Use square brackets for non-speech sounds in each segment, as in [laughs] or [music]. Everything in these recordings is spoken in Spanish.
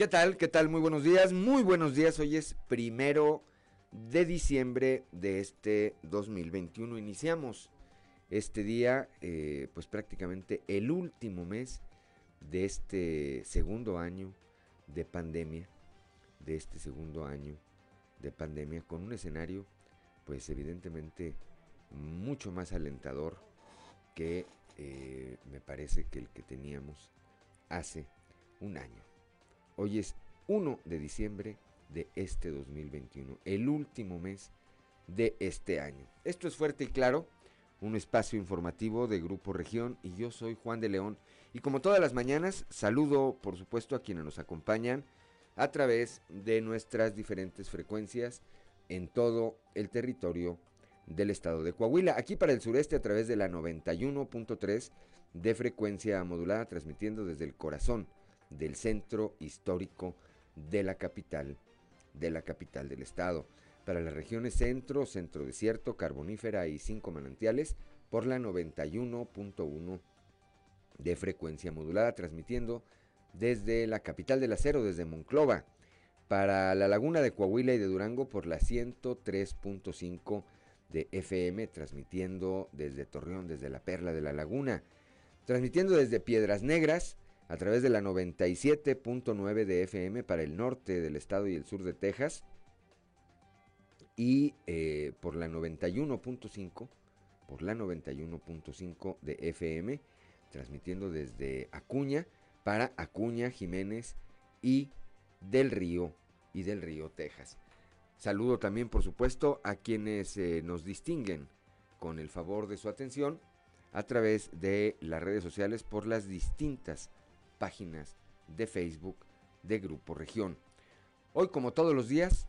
¿Qué tal? ¿Qué tal? Muy buenos días. Muy buenos días. Hoy es primero de diciembre de este 2021. Iniciamos este día, eh, pues prácticamente el último mes de este segundo año de pandemia, de este segundo año de pandemia, con un escenario, pues evidentemente mucho más alentador que eh, me parece que el que teníamos hace un año. Hoy es 1 de diciembre de este 2021, el último mes de este año. Esto es fuerte y claro, un espacio informativo de Grupo Región y yo soy Juan de León y como todas las mañanas saludo por supuesto a quienes nos acompañan a través de nuestras diferentes frecuencias en todo el territorio del estado de Coahuila, aquí para el sureste a través de la 91.3 de frecuencia modulada transmitiendo desde el corazón del centro histórico de la capital de la capital del estado. Para las regiones centro, centro desierto, carbonífera y cinco manantiales por la 91.1 de frecuencia modulada, transmitiendo desde la capital del acero, desde Monclova. Para la laguna de Coahuila y de Durango por la 103.5 de FM, transmitiendo desde Torreón, desde la Perla de la Laguna. Transmitiendo desde Piedras Negras a través de la 97.9 de FM para el norte del estado y el sur de Texas y eh, por la 91.5 por la 91.5 de FM transmitiendo desde Acuña para Acuña, Jiménez y del Río y del Río Texas. Saludo también por supuesto a quienes eh, nos distinguen con el favor de su atención a través de las redes sociales por las distintas páginas de Facebook de Grupo Región. Hoy, como todos los días,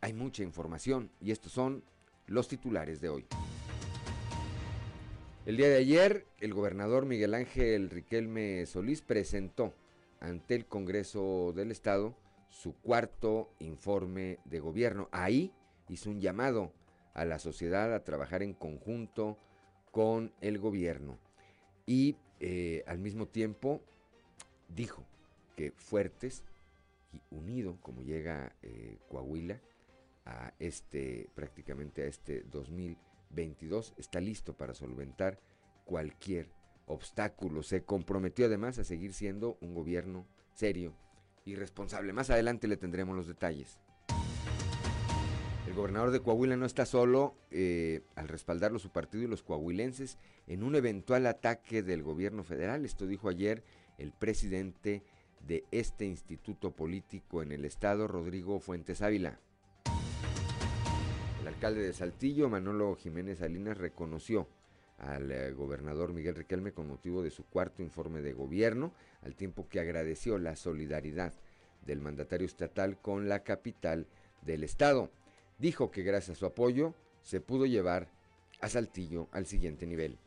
hay mucha información y estos son los titulares de hoy. El día de ayer, el gobernador Miguel Ángel Riquelme Solís presentó ante el Congreso del Estado su cuarto informe de gobierno. Ahí hizo un llamado a la sociedad a trabajar en conjunto con el gobierno y eh, al mismo tiempo dijo que fuertes y unido, como llega eh, Coahuila a este, prácticamente a este 2022, está listo para solventar cualquier obstáculo. Se comprometió además a seguir siendo un gobierno serio y responsable. Más adelante le tendremos los detalles. El gobernador de Coahuila no está solo eh, al respaldarlo su partido y los coahuilenses en un eventual ataque del gobierno federal. Esto dijo ayer el presidente de este instituto político en el estado, Rodrigo Fuentes Ávila. El alcalde de Saltillo, Manolo Jiménez Salinas, reconoció al eh, gobernador Miguel Riquelme con motivo de su cuarto informe de gobierno, al tiempo que agradeció la solidaridad del mandatario estatal con la capital del estado. Dijo que gracias a su apoyo se pudo llevar a Saltillo al siguiente nivel.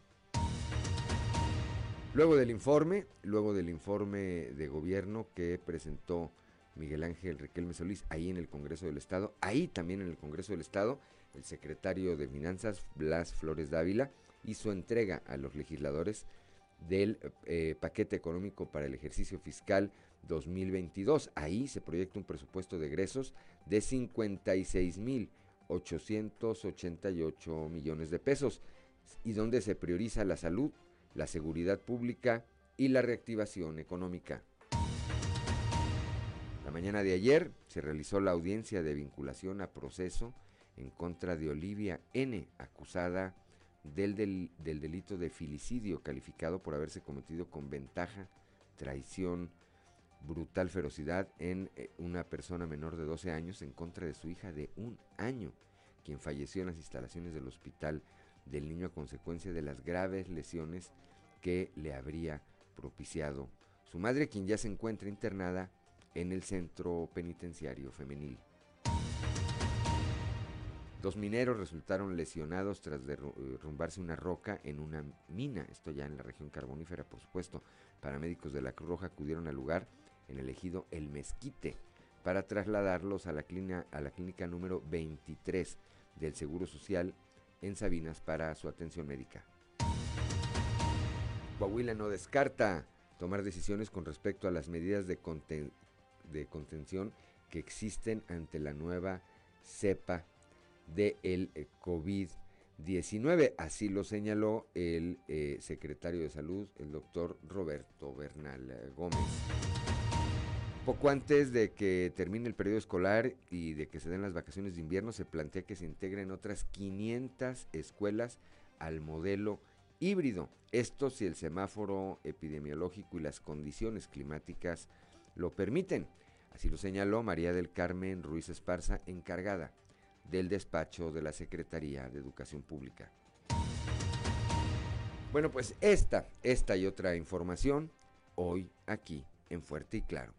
Luego del informe, luego del informe de gobierno que presentó Miguel Ángel Riquelme Solís ahí en el Congreso del Estado, ahí también en el Congreso del Estado, el secretario de Finanzas, Blas Flores Dávila, hizo entrega a los legisladores del eh, paquete económico para el ejercicio fiscal 2022. Ahí se proyecta un presupuesto de egresos de 56.888 millones de pesos y donde se prioriza la salud, la seguridad pública y la reactivación económica. La mañana de ayer se realizó la audiencia de vinculación a proceso en contra de Olivia N., acusada del, del, delito de filicidio calificado por haberse cometido con ventaja, traición, brutal ferocidad en eh, una persona menor de 12 años en contra de su hija de un año, quien falleció en las instalaciones del hospital del niño a consecuencia de las graves lesiones que le habría propiciado su madre, quien ya se encuentra internada en el centro penitenciario femenil. Dos mineros resultaron lesionados tras derrumbarse una roca en una mina, esto ya en la región carbonífera, por supuesto. Paramédicos de la Cruz Roja acudieron al lugar en el ejido El Mezquite para trasladarlos a la, a la clínica número 23 del Seguro Social en Sabinas para su atención médica. Coahuila no descarta tomar decisiones con respecto a las medidas de, contención que existen ante la nueva cepa del el COVID-19. Así lo señaló el eh, secretario de Salud, el doctor Roberto Bernal Gómez. Poco antes de que termine el periodo escolar y de que se den las vacaciones de invierno, se plantea que se integren otras 500 escuelas al modelo híbrido. Esto si el semáforo epidemiológico y las condiciones climáticas lo permiten. Así lo señaló María del Carmen Ruiz Esparza, encargada del despacho de la Secretaría de Educación Pública. Bueno, pues esta, esta y otra información hoy aquí en Fuerte y Claro.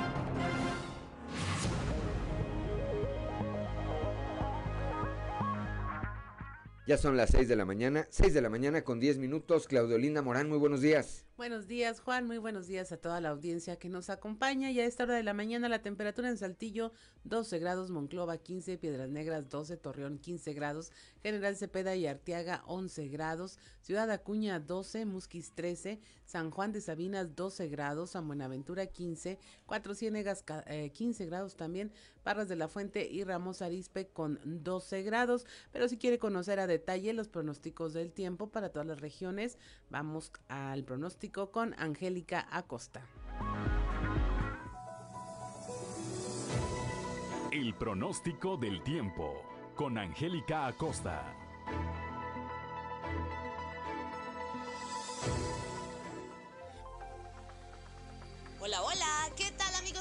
Ya son las 6 de la mañana, 6 de la mañana con 10 minutos. Claudio Linda Morán, muy buenos días. Buenos días, Juan. Muy buenos días a toda la audiencia que nos acompaña. Y a esta hora de la mañana la temperatura en Saltillo 12 grados, Monclova 15, Piedras Negras 12, Torreón 15 grados, General Cepeda y Arteaga 11 grados, Ciudad Acuña 12, Musquis 13, San Juan de Sabinas 12 grados, San Buenaventura 15, Cuatro Ciénegas 15 grados también, Parras de la Fuente y Ramos Arispe con 12 grados. Pero si quiere conocer a detalle los pronósticos del tiempo para todas las regiones, vamos al pronóstico con Angélica Acosta. El pronóstico del tiempo con Angélica Acosta. Hola, hola, ¿qué tal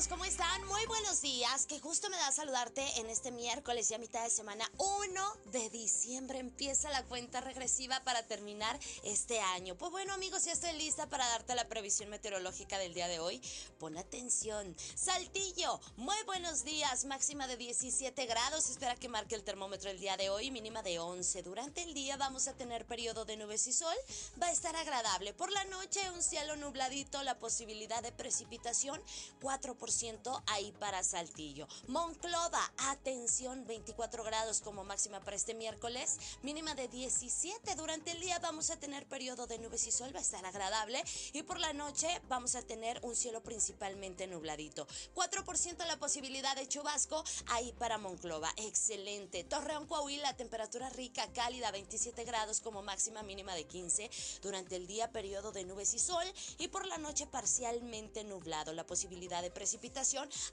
¿cómo están? Muy buenos días. Qué gusto me da saludarte en este miércoles ya mitad de semana 1 de diciembre. Empieza la cuenta regresiva para terminar este año. Pues bueno amigos, ya estoy lista para darte la previsión meteorológica del día de hoy. Pon atención. Saltillo, muy buenos días. Máxima de 17 grados. Espera que marque el termómetro el día de hoy. Mínima de 11. Durante el día vamos a tener periodo de nubes y sol. Va a estar agradable. Por la noche un cielo nubladito. La posibilidad de precipitación 4%. 10% ahí para Saltillo. Monclova, atención, 24 grados como máxima para este miércoles, mínima de 17. Durante el día vamos a tener periodo de nubes y sol, va a estar agradable y por la noche vamos a tener un cielo principalmente nubladito. 4% la posibilidad de chubasco ahí para Monclova. Excelente. Torreón Coahuila, temperatura rica, cálida, 27 grados como máxima mínima de 15. Durante el día periodo de nubes y sol y por la noche parcialmente nublado. La posibilidad de precipitaciones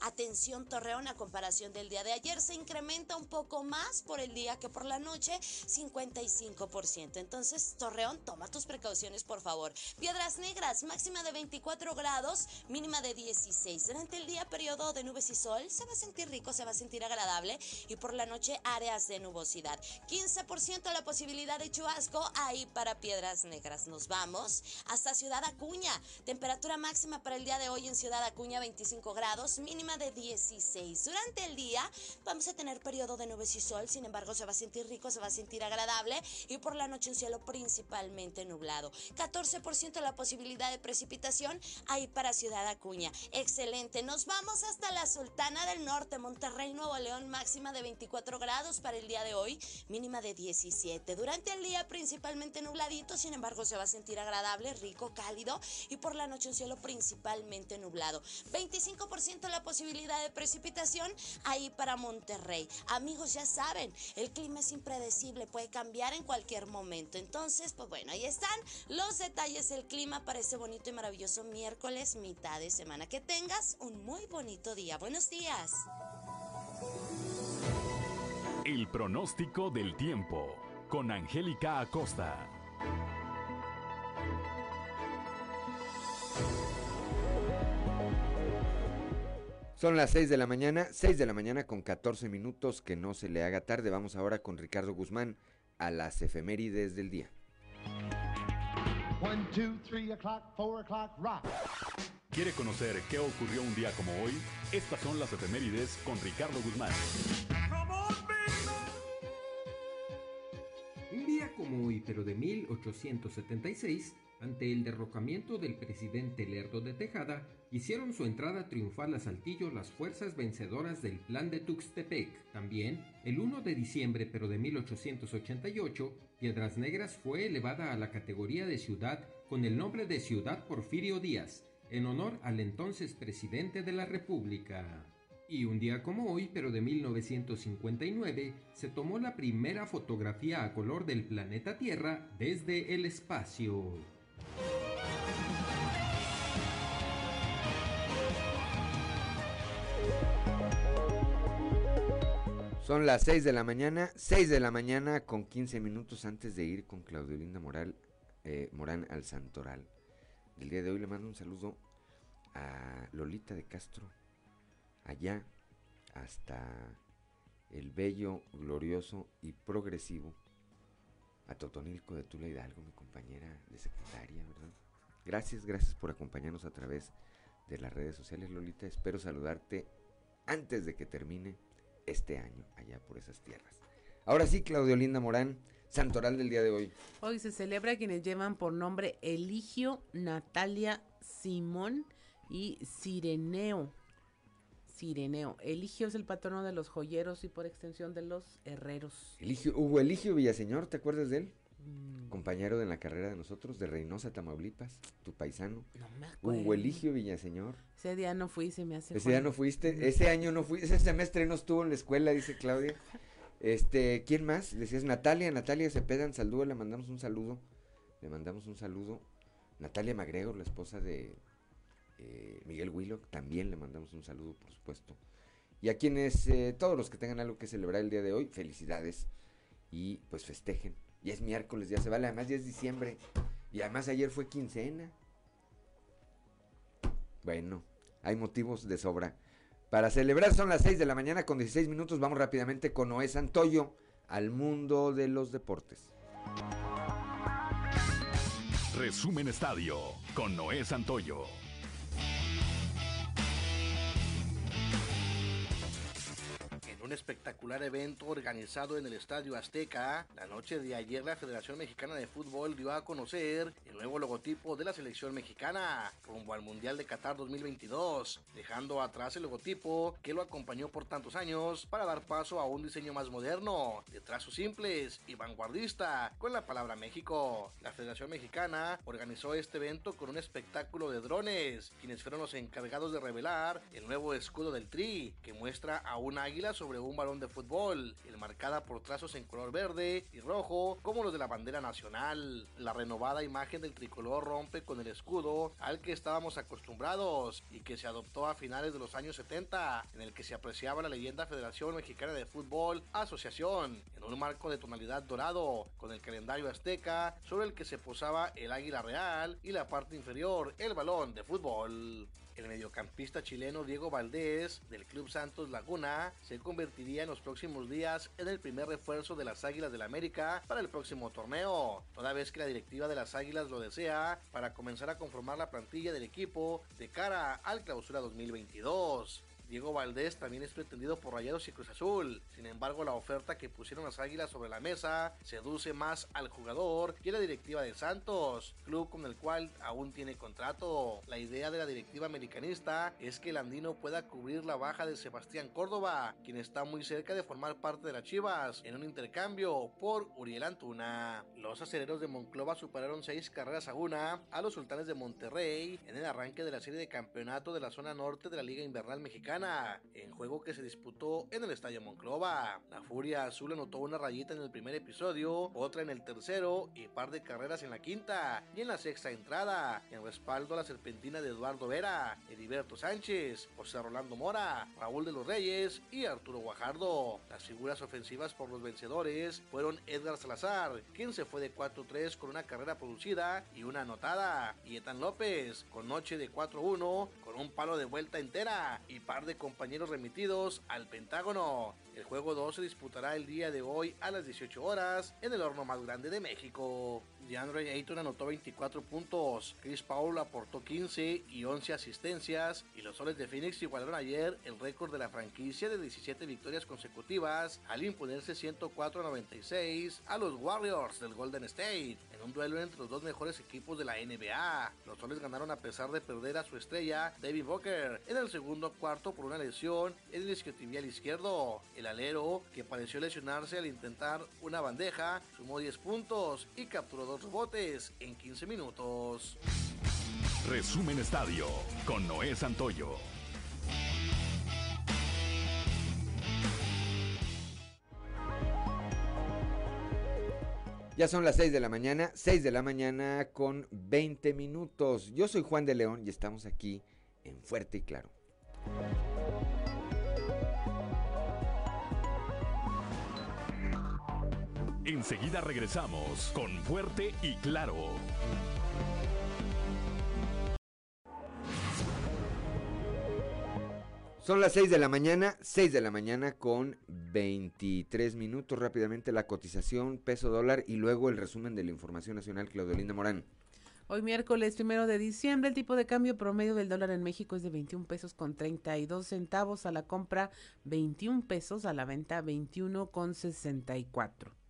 atención Torreón a comparación del día de ayer se incrementa un poco más por el día que por la noche, 55%. Entonces, Torreón, toma tus precauciones, por favor. Piedras Negras, máxima de 24 grados, mínima de 16. Durante el día, periodo de nubes y sol, se va a sentir rico, se va a sentir agradable y por la noche áreas de nubosidad. 15% la posibilidad de chubasco ahí para Piedras Negras. Nos vamos hasta Ciudad Acuña, temperatura máxima para el día de hoy en Ciudad Acuña 25 grados, mínima de 16. Durante el día vamos a tener periodo de nubes y sol, sin embargo se va a sentir rico, se va a sentir agradable y por la noche un cielo principalmente nublado. 14% la posibilidad de precipitación ahí para Ciudad Acuña. Excelente. Nos vamos hasta la Sultana del Norte, Monterrey, Nuevo León, máxima de 24 grados para el día de hoy, mínima de 17. Durante el día principalmente nubladito, sin embargo se va a sentir agradable, rico, cálido y por la noche un cielo principalmente nublado. 25% la posibilidad de precipitación ahí para Monterrey. Amigos, ya saben, el clima es impredecible, puede cambiar en cualquier momento. Entonces, pues bueno, ahí están los detalles del clima para ese bonito y maravilloso miércoles, mitad de semana. Que tengas un muy bonito día. Buenos días. El pronóstico del tiempo con Angélica Acosta. Son las 6 de la mañana, 6 de la mañana con 14 minutos, que no se le haga tarde. Vamos ahora con Ricardo Guzmán a las efemérides del día. One, two, three four rock. ¿Quiere conocer qué ocurrió un día como hoy? Estas son las efemérides con Ricardo Guzmán. Un día como hoy, pero de 1876, ante el derrocamiento del presidente Lerdo de Tejada, hicieron su entrada triunfal a Saltillo las fuerzas vencedoras del Plan de Tuxtepec. También, el 1 de diciembre pero de 1888, Piedras Negras fue elevada a la categoría de ciudad con el nombre de Ciudad Porfirio Díaz, en honor al entonces presidente de la República. Y un día como hoy, pero de 1959, se tomó la primera fotografía a color del planeta Tierra desde el espacio. Son las 6 de la mañana, 6 de la mañana con 15 minutos antes de ir con Claudio Linda Moral, eh, Morán al Santoral. El día de hoy le mando un saludo a Lolita de Castro, allá hasta el bello, glorioso y progresivo, a Totonilco de Tula Hidalgo, mi compañera de secretaria, ¿verdad? Gracias, gracias por acompañarnos a través de las redes sociales, Lolita. Espero saludarte antes de que termine este año allá por esas tierras. Ahora sí, Claudio Linda Morán, Santoral del día de hoy. Hoy se celebra quienes llevan por nombre Eligio, Natalia, Simón y Sireneo. Sireneo. Eligio es el patrono de los joyeros y por extensión de los herreros. Eligio, Hugo Eligio Villaseñor, ¿te acuerdas de él? Mm. Compañero de la carrera de nosotros, de Reynosa, Tamaulipas, tu paisano. No me acuerdo. Hugo Eligio Villaseñor. Ese día no fui, se me hace. Ese día no fuiste, ese año no fui, ese semestre no estuvo en la escuela, dice Claudia. Este, ¿quién más? Decías Natalia, Natalia Cepeda en Saldúa, le mandamos un saludo. Le mandamos un saludo. Natalia Magregor, la esposa de eh, Miguel Willock, también le mandamos un saludo, por supuesto. Y a quienes, eh, todos los que tengan algo que celebrar el día de hoy, felicidades. Y pues festejen. Ya es miércoles, ya se vale, además ya es diciembre. Y además ayer fue quincena. Bueno, hay motivos de sobra. Para celebrar son las 6 de la mañana con 16 minutos. Vamos rápidamente con Noé Santoyo al mundo de los deportes. Resumen Estadio con Noé Santoyo. Un espectacular evento organizado en el Estadio Azteca. La noche de ayer la Federación Mexicana de Fútbol dio a conocer el nuevo logotipo de la selección mexicana rumbo al Mundial de Qatar 2022, dejando atrás el logotipo que lo acompañó por tantos años para dar paso a un diseño más moderno, de trazos simples y vanguardista, con la palabra México. La Federación Mexicana organizó este evento con un espectáculo de drones, quienes fueron los encargados de revelar el nuevo escudo del Tri, que muestra a un águila sobre un balón de fútbol, enmarcada por trazos en color verde y rojo como los de la bandera nacional. La renovada imagen del tricolor rompe con el escudo al que estábamos acostumbrados y que se adoptó a finales de los años 70, en el que se apreciaba la leyenda Federación Mexicana de Fútbol Asociación, en un marco de tonalidad dorado, con el calendario azteca sobre el que se posaba el águila real y la parte inferior el balón de fútbol. El mediocampista chileno Diego Valdés del Club Santos Laguna se convertiría en los próximos días en el primer refuerzo de las Águilas del América para el próximo torneo, toda vez que la directiva de las Águilas lo desea para comenzar a conformar la plantilla del equipo de cara al clausura 2022. Diego Valdés también es pretendido por Rayados y Cruz Azul. Sin embargo, la oferta que pusieron las Águilas sobre la mesa seduce más al jugador que la directiva de Santos, club con el cual aún tiene contrato. La idea de la directiva americanista es que el andino pueda cubrir la baja de Sebastián Córdoba, quien está muy cerca de formar parte de las Chivas en un intercambio por Uriel Antuna. Los acereros de Monclova superaron seis carreras a una a los sultanes de Monterrey en el arranque de la serie de campeonato de la zona norte de la Liga Invernal Mexicana en juego que se disputó en el Estadio Monclova. La Furia Azul anotó una rayita en el primer episodio, otra en el tercero y par de carreras en la quinta y en la sexta entrada, en respaldo a la serpentina de Eduardo Vera, Heriberto Sánchez, José Rolando Mora, Raúl de los Reyes y Arturo Guajardo. Las figuras ofensivas por los vencedores fueron Edgar Salazar, quien se fue de 4-3 con una carrera producida y una anotada, y Etan López, con noche de 4-1, con un palo de vuelta entera y par de compañeros remitidos al Pentágono. El juego 2 se disputará el día de hoy a las 18 horas en el horno más grande de México. DeAndre Ayton anotó 24 puntos, Chris Paul aportó 15 y 11 asistencias y los soles de Phoenix igualaron ayer el récord de la franquicia de 17 victorias consecutivas al imponerse 104 a 96 a los Warriors del Golden State en un duelo entre los dos mejores equipos de la NBA. Los soles ganaron a pesar de perder a su estrella David Booker en el segundo cuarto por una lesión en el isquiotibial izquierdo. El alero, que pareció lesionarse al intentar una bandeja, sumó 10 puntos y capturó dos rebotes en 15 minutos. Resumen Estadio con Noé Santoyo. Ya son las 6 de la mañana, 6 de la mañana con 20 minutos. Yo soy Juan de León y estamos aquí en Fuerte y Claro. Enseguida regresamos con Fuerte y Claro. Son las 6 de la mañana, 6 de la mañana con 23 minutos. Rápidamente la cotización, peso dólar y luego el resumen de la información nacional, Claudelinda Morán. Hoy miércoles primero de diciembre, el tipo de cambio promedio del dólar en México es de 21 pesos con 32 centavos a la compra, 21 pesos a la venta, 21 con 64.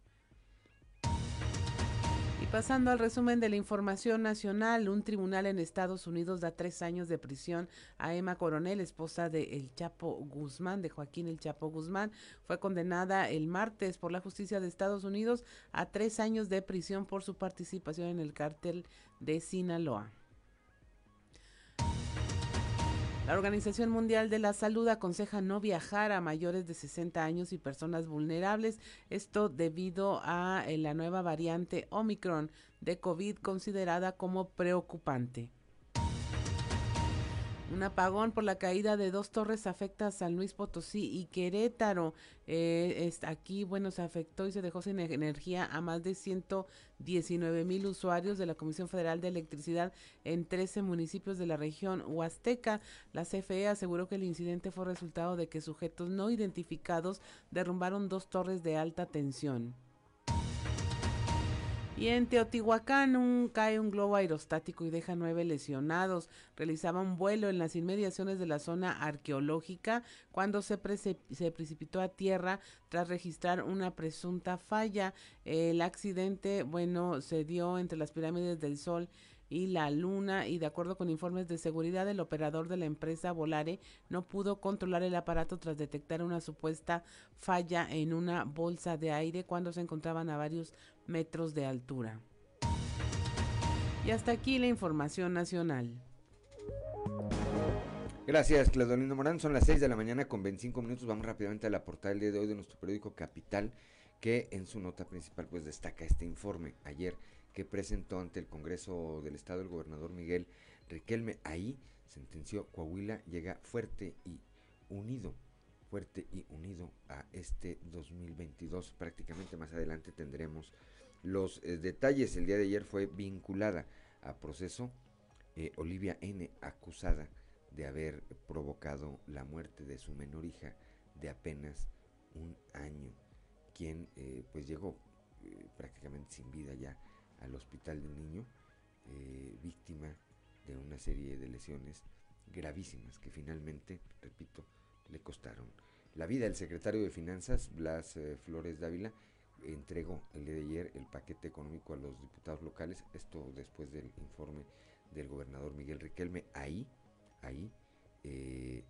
Pasando al resumen de la información nacional, un tribunal en Estados Unidos da tres años de prisión a Emma Coronel, esposa de El Chapo Guzmán, de Joaquín El Chapo Guzmán. Fue condenada el martes por la justicia de Estados Unidos a tres años de prisión por su participación en el cártel de Sinaloa. La Organización Mundial de la Salud aconseja no viajar a mayores de 60 años y personas vulnerables, esto debido a eh, la nueva variante Omicron de COVID considerada como preocupante. Un apagón por la caída de dos torres afecta a San Luis Potosí y Querétaro. Eh, aquí, bueno, se afectó y se dejó sin energía a más de 119 mil usuarios de la Comisión Federal de Electricidad en 13 municipios de la región Huasteca. La CFE aseguró que el incidente fue resultado de que sujetos no identificados derrumbaron dos torres de alta tensión. Y en Teotihuacán cae un globo aerostático y deja nueve lesionados. Realizaba un vuelo en las inmediaciones de la zona arqueológica cuando se, se precipitó a tierra tras registrar una presunta falla. El accidente, bueno, se dio entre las pirámides del Sol y la Luna y de acuerdo con informes de seguridad el operador de la empresa Volare no pudo controlar el aparato tras detectar una supuesta falla en una bolsa de aire cuando se encontraban a varios metros de altura. Y hasta aquí la información nacional. Gracias, Claudolino Morán. Son las 6 de la mañana con 25 minutos. Vamos rápidamente a la portada del día de hoy de nuestro periódico Capital, que en su nota principal pues destaca este informe. Ayer que presentó ante el Congreso del Estado el gobernador Miguel Riquelme. Ahí sentenció Coahuila llega fuerte y unido, fuerte y unido a este 2022. Prácticamente más adelante tendremos los eh, detalles. El día de ayer fue vinculada a proceso eh, Olivia N., acusada de haber provocado la muerte de su menor hija de apenas un año, quien eh, pues llegó prácticamente sin vida ya al hospital del niño, eh, víctima de una serie de lesiones gravísimas que finalmente, repito, le costaron la vida. El secretario de Finanzas, Blas eh, Flores Dávila, entregó el día de ayer el paquete económico a los diputados locales, esto después del informe del gobernador Miguel Riquelme. Ahí, ahí eh,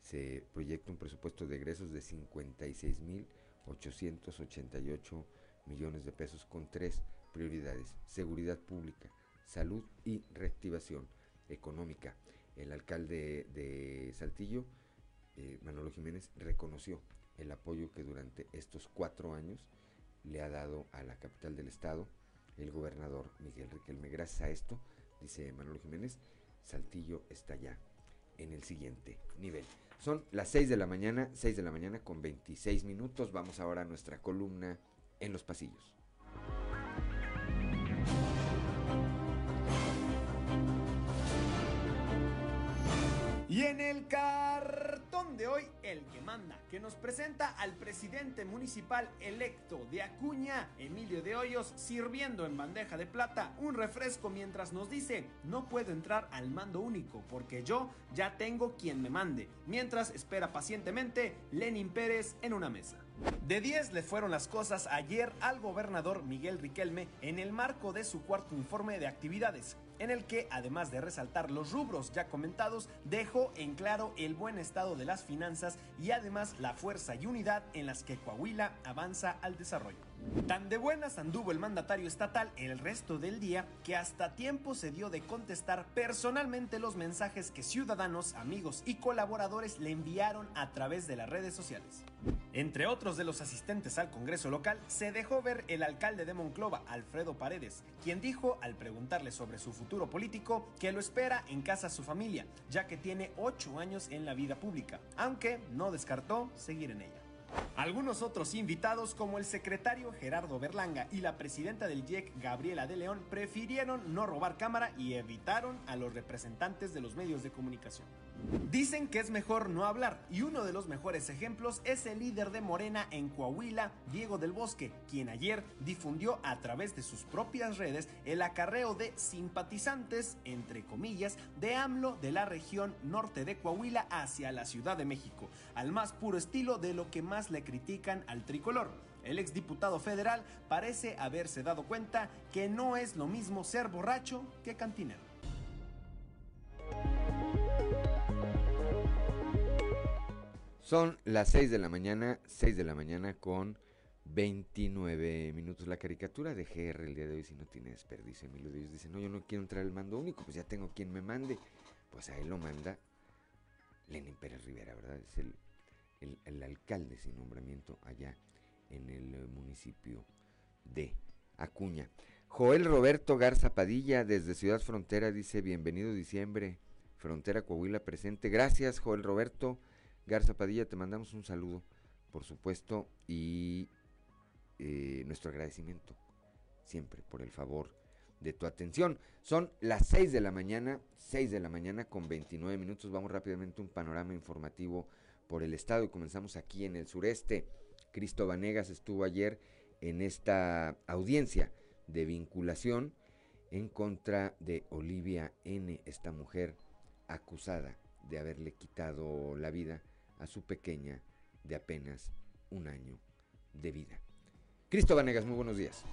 se proyecta un presupuesto de egresos de 56.888 millones de pesos con tres prioridades, seguridad pública, salud y reactivación económica. El alcalde de Saltillo, eh, Manolo Jiménez, reconoció el apoyo que durante estos cuatro años le ha dado a la capital del estado el gobernador Miguel Riquelme. Gracias a esto, dice Manolo Jiménez, Saltillo está ya en el siguiente nivel. Son las 6 de la mañana, 6 de la mañana con 26 minutos. Vamos ahora a nuestra columna en los pasillos. Y en el cartón de hoy, El que manda, que nos presenta al presidente municipal electo de Acuña, Emilio de Hoyos, sirviendo en bandeja de plata un refresco mientras nos dice, no puedo entrar al mando único porque yo ya tengo quien me mande, mientras espera pacientemente Lenin Pérez en una mesa. De 10 le fueron las cosas ayer al gobernador Miguel Riquelme en el marco de su cuarto informe de actividades, en el que, además de resaltar los rubros ya comentados, dejó en claro el buen estado de las finanzas y además la fuerza y unidad en las que Coahuila avanza al desarrollo. Tan de buenas anduvo el mandatario estatal el resto del día que hasta tiempo se dio de contestar personalmente los mensajes que ciudadanos, amigos y colaboradores le enviaron a través de las redes sociales. Entre otros de los asistentes al Congreso local, se dejó ver el alcalde de Monclova, Alfredo Paredes, quien dijo al preguntarle sobre su futuro político que lo espera en casa su familia, ya que tiene ocho años en la vida pública, aunque no descartó seguir en ella. Algunos otros invitados, como el secretario Gerardo Berlanga y la presidenta del IEC, Gabriela de León, prefirieron no robar cámara y evitaron a los representantes de los medios de comunicación. Dicen que es mejor no hablar y uno de los mejores ejemplos es el líder de Morena en Coahuila, Diego del Bosque, quien ayer difundió a través de sus propias redes el acarreo de simpatizantes, entre comillas, de AMLO de la región norte de Coahuila hacia la Ciudad de México, al más puro estilo de lo que más le critican al tricolor. El exdiputado federal parece haberse dado cuenta que no es lo mismo ser borracho que cantinero. Son las 6 de la mañana, 6 de la mañana con 29 minutos. La caricatura de GR el día de hoy, si no tiene desperdicio, Emilio ellos dice, no, yo no quiero entrar al mando único, pues ya tengo quien me mande. Pues a él lo manda Lenin Pérez Rivera, ¿verdad? Es el, el, el alcalde sin nombramiento allá en el eh, municipio de Acuña. Joel Roberto Garza Padilla desde Ciudad Frontera dice, bienvenido diciembre, Frontera Coahuila presente. Gracias, Joel Roberto. Garza Padilla, te mandamos un saludo, por supuesto, y eh, nuestro agradecimiento siempre por el favor de tu atención. Son las 6 de la mañana, 6 de la mañana con 29 minutos. Vamos rápidamente a un panorama informativo por el estado y comenzamos aquí en el sureste. Cristo Vanegas estuvo ayer en esta audiencia de vinculación en contra de Olivia N., esta mujer acusada de haberle quitado la vida a su pequeña de apenas un año de vida. Cristo Vanegas, muy buenos días.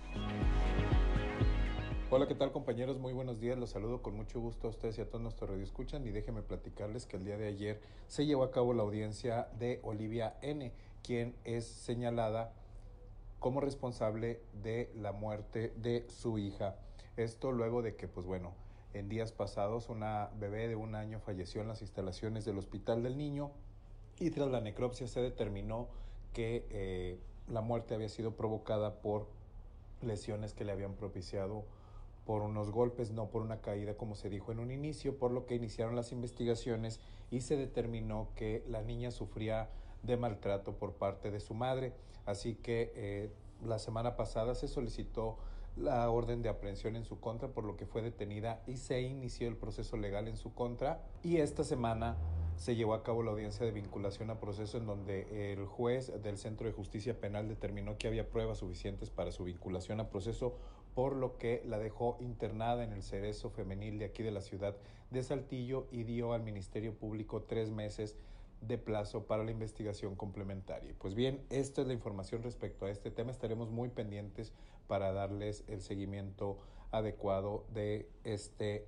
Hola, ¿qué tal compañeros? Muy buenos días. Los saludo con mucho gusto a ustedes y a todos nuestros radioescuchan y déjenme platicarles que el día de ayer se llevó a cabo la audiencia de Olivia N., quien es señalada como responsable de la muerte de su hija. Esto luego de que, pues bueno, en días pasados una bebé de un año falleció en las instalaciones del Hospital del Niño y tras la necropsia se determinó que eh, la muerte había sido provocada por lesiones que le habían propiciado por unos golpes, no por una caída como se dijo en un inicio, por lo que iniciaron las investigaciones y se determinó que la niña sufría de maltrato por parte de su madre. Así que eh, la semana pasada se solicitó la orden de aprehensión en su contra, por lo que fue detenida y se inició el proceso legal en su contra. Y esta semana se llevó a cabo la audiencia de vinculación a proceso en donde el juez del Centro de Justicia Penal determinó que había pruebas suficientes para su vinculación a proceso, por lo que la dejó internada en el cerezo femenil de aquí de la ciudad de Saltillo y dio al Ministerio Público tres meses de plazo para la investigación complementaria. Pues bien, esta es la información respecto a este tema. Estaremos muy pendientes para darles el seguimiento adecuado de este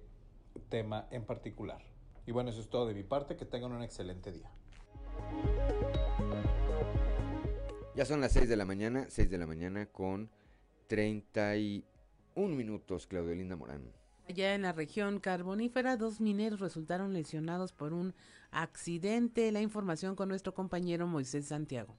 tema en particular. Y bueno, eso es todo de mi parte. Que tengan un excelente día. Ya son las 6 de la mañana, 6 de la mañana con 31 minutos, Claudio Linda Morán. Allá en la región carbonífera, dos mineros resultaron lesionados por un accidente. La información con nuestro compañero Moisés Santiago.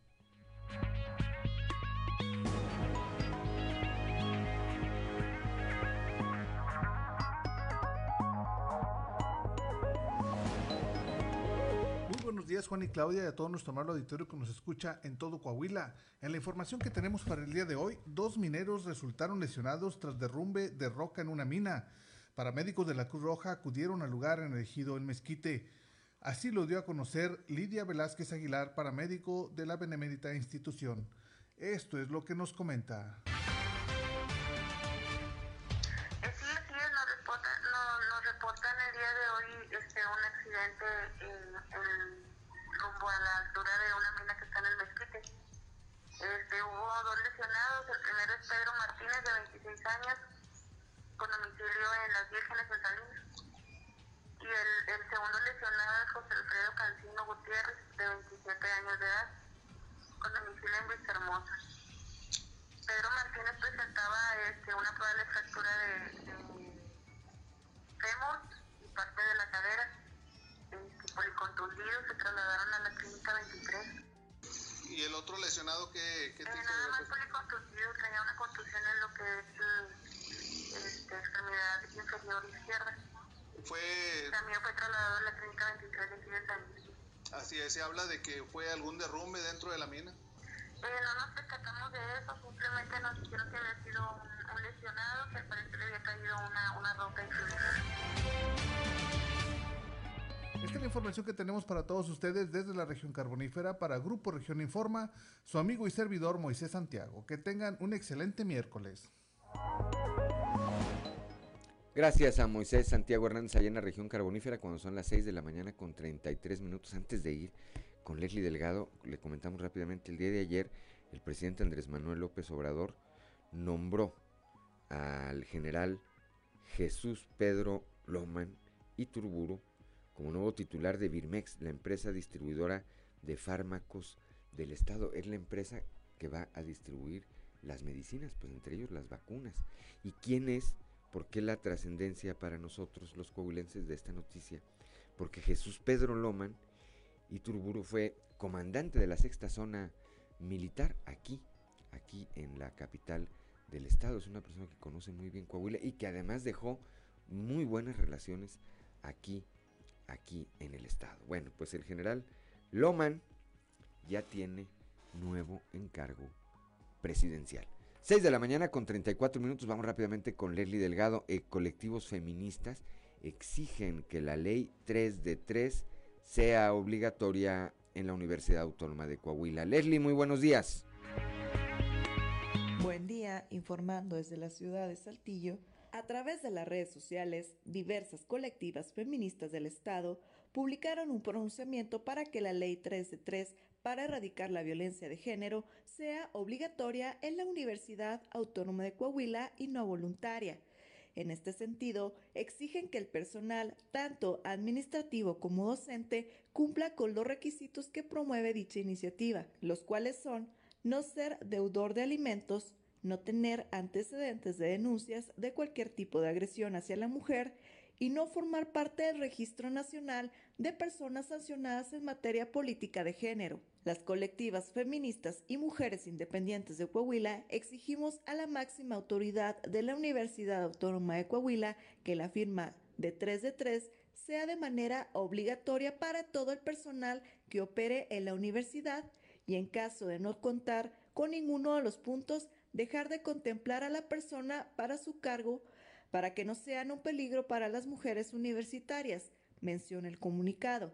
Días Juan y Claudia y a todo nuestro amable auditorio que nos escucha en todo Coahuila. En la información que tenemos para el día de hoy, dos mineros resultaron lesionados tras derrumbe de roca en una mina. Paramédicos de la Cruz Roja acudieron al lugar en el ejido El Mezquite. Así lo dio a conocer Lidia Velázquez Aguilar, paramédico de la Benemérita institución. Esto es lo que nos comenta. accidente en, en, rumbo a la altura de una mina que está en el mezquite. Este, hubo dos lesionados, el primero es Pedro Martínez de 26 años con domicilio en Las Vírgenes de Salinas y el, segundo lesionado es José Alfredo Cancino Gutiérrez de 27 años de edad con domicilio en Vistahermosa. Pedro Martínez presentaba este, una probable fractura de, de y parte de la cadera policontundidos se trasladaron a la clínica 23. ¿Y el otro lesionado qué, qué eh, Nada más policontundido, tenía una contusión en lo que es este, extremidad inferior izquierda. Fue... También fue trasladado a la clínica 23 de aquí de Así es, se habla de que fue algún derrumbe dentro de la mina. Eh, no nos percatamos de eso, simplemente nos dijeron que había sido un, un lesionado, que al parecer le había caído una, una roca esta es la información que tenemos para todos ustedes desde la región carbonífera para Grupo Región Informa, su amigo y servidor Moisés Santiago. Que tengan un excelente miércoles. Gracias a Moisés Santiago Hernández allá en la región carbonífera cuando son las 6 de la mañana con 33 minutos antes de ir con Leslie Delgado. Le comentamos rápidamente, el día de ayer el presidente Andrés Manuel López Obrador nombró al general Jesús Pedro Loman Iturburu como nuevo titular de Birmex, la empresa distribuidora de fármacos del Estado. Es la empresa que va a distribuir las medicinas, pues entre ellos las vacunas. ¿Y quién es? ¿Por qué la trascendencia para nosotros los coahuilenses de esta noticia? Porque Jesús Pedro Loman Iturburu fue comandante de la sexta zona militar aquí, aquí en la capital del estado. Es una persona que conoce muy bien Coahuila y que además dejó muy buenas relaciones aquí aquí en el estado. Bueno, pues el general Loman ya tiene nuevo encargo presidencial. 6 de la mañana con 34 minutos, vamos rápidamente con Leslie Delgado. Eh, colectivos feministas exigen que la ley 3 de 3 sea obligatoria en la Universidad Autónoma de Coahuila. Leslie, muy buenos días. Buen día, informando desde la ciudad de Saltillo. A través de las redes sociales, diversas colectivas feministas del Estado publicaron un pronunciamiento para que la Ley 3 de 3 para erradicar la violencia de género sea obligatoria en la Universidad Autónoma de Coahuila y no voluntaria. En este sentido, exigen que el personal, tanto administrativo como docente, cumpla con los requisitos que promueve dicha iniciativa, los cuales son no ser deudor de alimentos, no tener antecedentes de denuncias de cualquier tipo de agresión hacia la mujer y no formar parte del Registro Nacional de Personas Sancionadas en materia política de género. Las colectivas feministas y mujeres independientes de Coahuila exigimos a la máxima autoridad de la Universidad Autónoma de Coahuila que la firma de 3 de 3 sea de manera obligatoria para todo el personal que opere en la universidad y en caso de no contar con ninguno de los puntos dejar de contemplar a la persona para su cargo para que no sean un peligro para las mujeres universitarias, menciona el comunicado.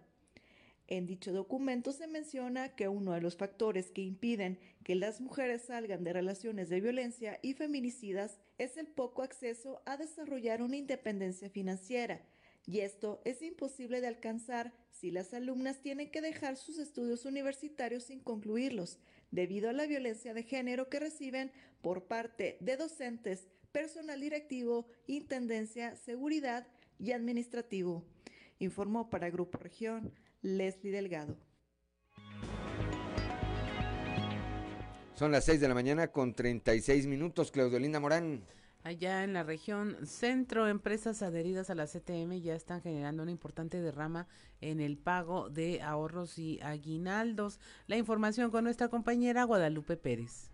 En dicho documento se menciona que uno de los factores que impiden que las mujeres salgan de relaciones de violencia y feminicidas es el poco acceso a desarrollar una independencia financiera, y esto es imposible de alcanzar si las alumnas tienen que dejar sus estudios universitarios sin concluirlos, debido a la violencia de género que reciben por parte de docentes, personal directivo, intendencia, seguridad y administrativo. Informó para Grupo Región Leslie Delgado. Son las 6 de la mañana con 36 minutos. Claudio Morán. Allá en la región centro, empresas adheridas a la CTM ya están generando una importante derrama en el pago de ahorros y aguinaldos. La información con nuestra compañera Guadalupe Pérez.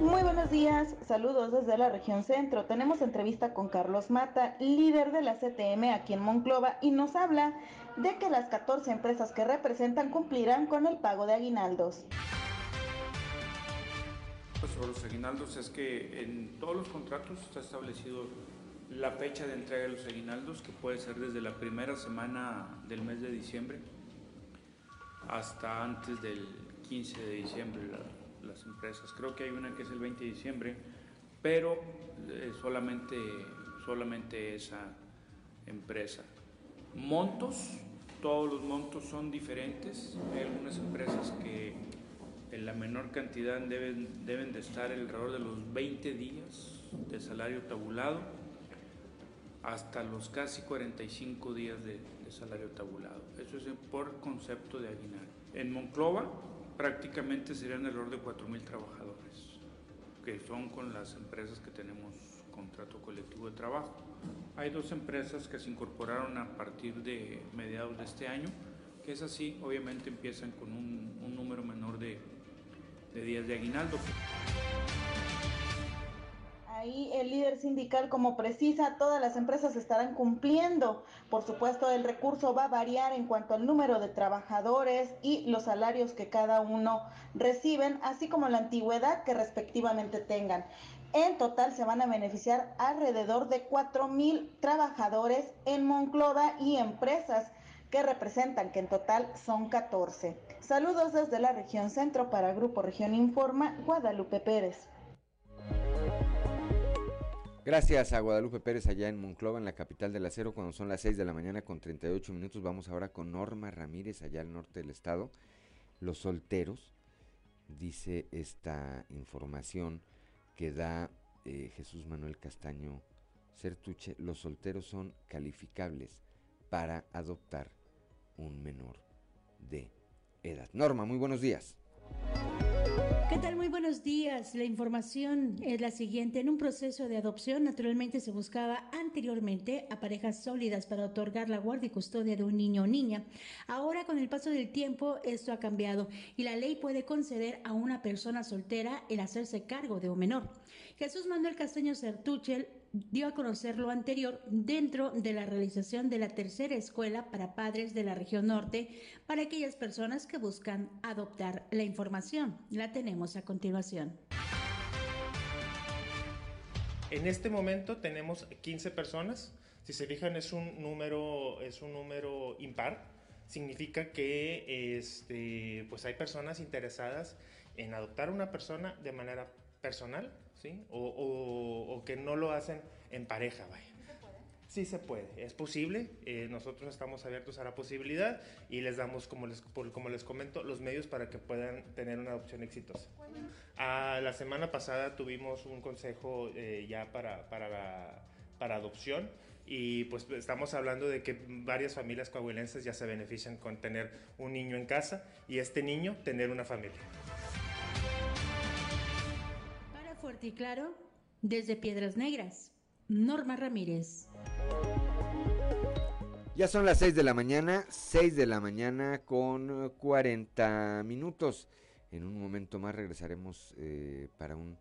Muy buenos días, saludos desde la región centro. Tenemos entrevista con Carlos Mata, líder de la CTM aquí en Monclova, y nos habla de que las 14 empresas que representan cumplirán con el pago de aguinaldos. Sobre los aguinaldos es que en todos los contratos está establecido la fecha de entrega de los aguinaldos, que puede ser desde la primera semana del mes de diciembre hasta antes del 15 de diciembre las empresas. Creo que hay una que es el 20 de diciembre, pero eh, solamente, solamente esa empresa. Montos, todos los montos son diferentes. Hay algunas empresas que en la menor cantidad deben, deben de estar alrededor de los 20 días de salario tabulado hasta los casi 45 días de, salario tabulado. Eso es por concepto de aguinaldo. En Monclova prácticamente serían alrededor de 4.000 trabajadores, que son con las empresas que tenemos contrato colectivo de trabajo. Hay dos empresas que se incorporaron a partir de mediados de este año, que es así, obviamente empiezan con un, un número menor de, de días de aguinaldo. Ahí el líder sindical, como precisa, todas las empresas estarán cumpliendo. Por supuesto, el recurso va a variar en cuanto al número de trabajadores y los salarios que cada uno reciben, así como la antigüedad que respectivamente tengan. En total se van a beneficiar alrededor de 4 mil trabajadores en Monclova y empresas que representan, que en total son 14. Saludos desde la región centro para Grupo Región Informa, Guadalupe Pérez. Gracias a Guadalupe Pérez allá en Monclova, en la capital del acero, cuando son las 6 de la mañana con 38 minutos. Vamos ahora con Norma Ramírez allá al norte del estado. Los solteros, dice esta información que da eh, Jesús Manuel Castaño Certuche, los solteros son calificables para adoptar un menor de Norma, muy buenos días. ¿Qué tal? Muy buenos días. La información es la siguiente. En un proceso de adopción, naturalmente se buscaba anteriormente a parejas sólidas para otorgar la guardia y custodia de un niño o niña. Ahora, con el paso del tiempo, esto ha cambiado y la ley puede conceder a una persona soltera el hacerse cargo de un menor. Jesús Manuel Castaño Certuchel dio a conocer lo anterior dentro de la realización de la tercera escuela para padres de la región norte para aquellas personas que buscan adoptar la información. La tenemos a continuación. En este momento tenemos 15 personas. Si se fijan es un número es un número impar. Significa que este, pues hay personas interesadas en adoptar una persona de manera personal ¿sí? O, que no lo hacen en pareja, vaya. Sí se puede, es posible. Eh, nosotros estamos abiertos a la posibilidad y les damos, como les, como les comento, los medios para que puedan tener una adopción exitosa. Ah, la semana pasada tuvimos un consejo eh, ya para, para, para adopción y pues estamos hablando de que varias familias coahuilenses ya se benefician con tener un niño en casa y este niño tener una familia. Y claro, desde Piedras Negras, Norma Ramírez. Ya son las 6 de la mañana, 6 de la mañana con 40 minutos. En un momento más regresaremos eh, para un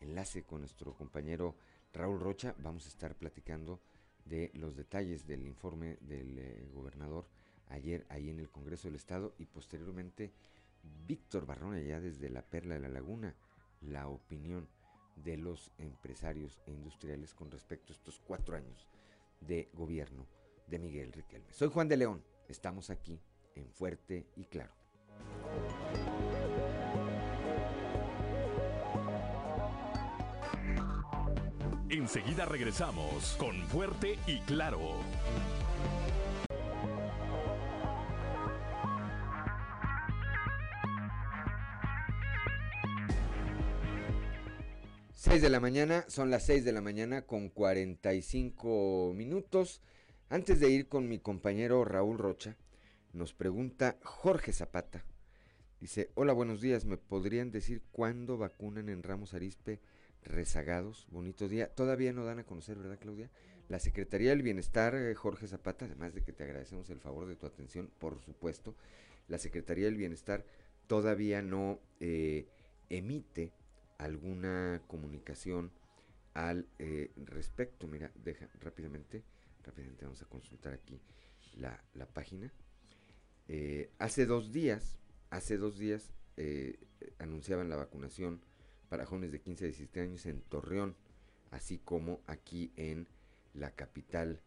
enlace con nuestro compañero Raúl Rocha. Vamos a estar platicando de los detalles del informe del eh, gobernador ayer ahí en el Congreso del Estado y posteriormente Víctor Barrón allá desde la Perla de la Laguna, la opinión de los empresarios e industriales con respecto a estos cuatro años de gobierno de Miguel Riquelme. Soy Juan de León, estamos aquí en Fuerte y Claro. Enseguida regresamos con Fuerte y Claro. 6 de la mañana, son las 6 de la mañana con 45 minutos. Antes de ir con mi compañero Raúl Rocha, nos pregunta Jorge Zapata. Dice, hola, buenos días, ¿me podrían decir cuándo vacunan en Ramos Arispe rezagados? Bonito día. Todavía no dan a conocer, ¿verdad, Claudia? La Secretaría del Bienestar, eh, Jorge Zapata, además de que te agradecemos el favor de tu atención, por supuesto, la Secretaría del Bienestar todavía no eh, emite alguna comunicación al eh, respecto. Mira, deja rápidamente, rápidamente vamos a consultar aquí la, página. Eh, hace dos días, hace dos días eh, anunciaban la vacunación para jóvenes de 15 a 17 años en Torreón, así como aquí en la capital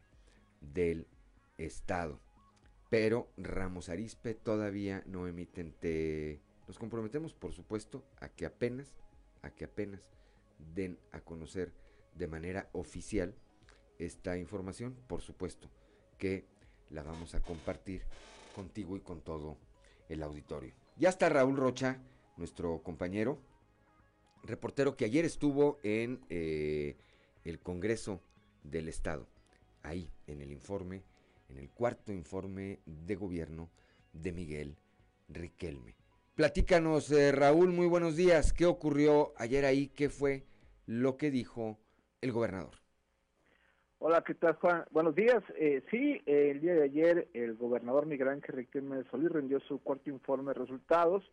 del estado. Pero Ramos Arispe todavía no emiten. Te... Nos comprometemos, por supuesto, a que apenas, a que apenas den a conocer de manera oficial esta información, por supuesto que la vamos a compartir contigo y con todo el auditorio. Ya está Raúl Rocha, nuestro compañero, reportero que ayer estuvo en eh, el Congreso del Estado, ahí en el informe, en el cuarto informe de gobierno de Miguel Riquelme. Platícanos, eh, Raúl, muy buenos días. ¿Qué ocurrió ayer ahí? ¿Qué fue lo que dijo el gobernador? Hola, ¿qué tal, Juan? Buenos días. Eh, sí, el día de ayer el gobernador Miguel Ángel Riquelme Solís rindió su cuarto informe de resultados,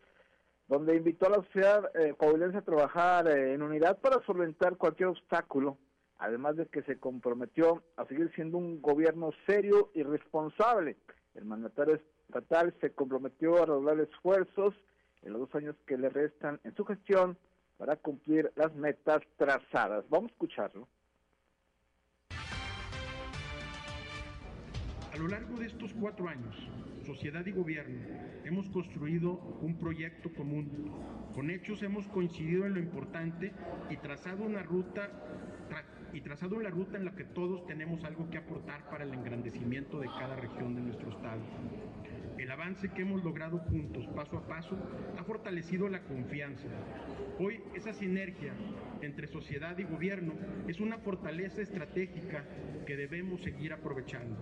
donde invitó a la sociedad eh, a trabajar eh, en unidad para solventar cualquier obstáculo, además de que se comprometió a seguir siendo un gobierno serio y responsable. El mandatario estatal se comprometió a redoblar esfuerzos en los dos años que le restan en su gestión para cumplir las metas trazadas. Vamos a escucharlo. A lo largo de estos cuatro años, sociedad y gobierno hemos construido un proyecto común. Con hechos hemos coincidido en lo importante y trazado una ruta y trazado la ruta en la que todos tenemos algo que aportar para el engrandecimiento de cada región de nuestro estado. El avance que hemos logrado juntos, paso a paso, ha fortalecido la confianza. Hoy esa sinergia entre sociedad y gobierno es una fortaleza estratégica que debemos seguir aprovechando.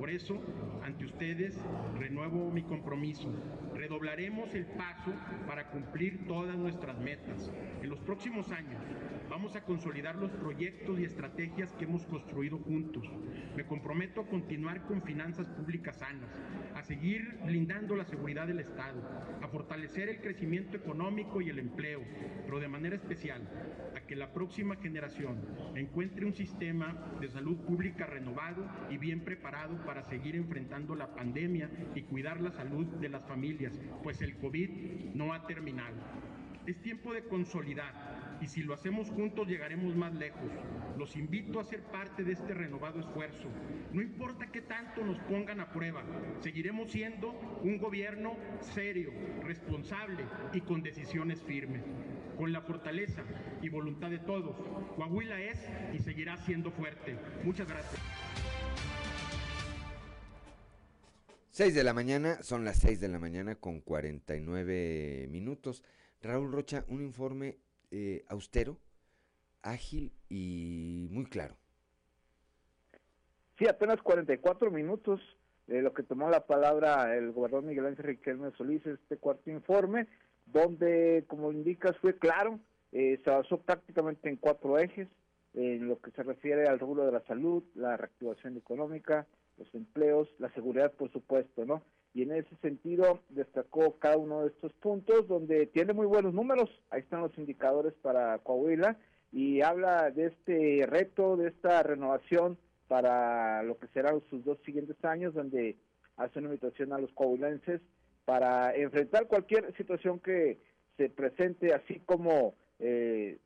Por eso, ante ustedes, renuevo mi compromiso. Redoblaremos el paso para cumplir todas nuestras metas. En los próximos años, vamos a consolidar los proyectos y estrategias que hemos construido juntos. Me comprometo a continuar con finanzas públicas sanas, a seguir blindando la seguridad del Estado, a fortalecer el crecimiento económico y el empleo, pero de manera especial a que la próxima generación encuentre un sistema de salud pública renovado y bien preparado para seguir enfrentando la pandemia y cuidar la salud de las familias, pues el COVID no ha terminado. Es tiempo de consolidar y si lo hacemos juntos llegaremos más lejos. Los invito a ser parte de este renovado esfuerzo. No importa qué tanto nos pongan a prueba, seguiremos siendo un gobierno serio, responsable y con decisiones firmes. Con la fortaleza y voluntad de todos, Coahuila es y seguirá siendo fuerte. Muchas gracias. 6 de la mañana, son las 6 de la mañana con 49 minutos. Raúl Rocha, un informe eh, austero, ágil y muy claro. Sí, apenas 44 minutos de lo que tomó la palabra el gobernador Miguel Ángel Riquelme Solís, este cuarto informe, donde, como indicas, fue claro, eh, se basó prácticamente en cuatro ejes, en lo que se refiere al rubro de la salud, la reactivación económica, los empleos, la seguridad, por supuesto, ¿no? Y en ese sentido destacó cada uno de estos puntos donde tiene muy buenos números. Ahí están los indicadores para Coahuila y habla de este reto, de esta renovación para lo que serán sus dos siguientes años, donde hace una invitación a los coahuilenses para enfrentar cualquier situación que se presente, así como eh,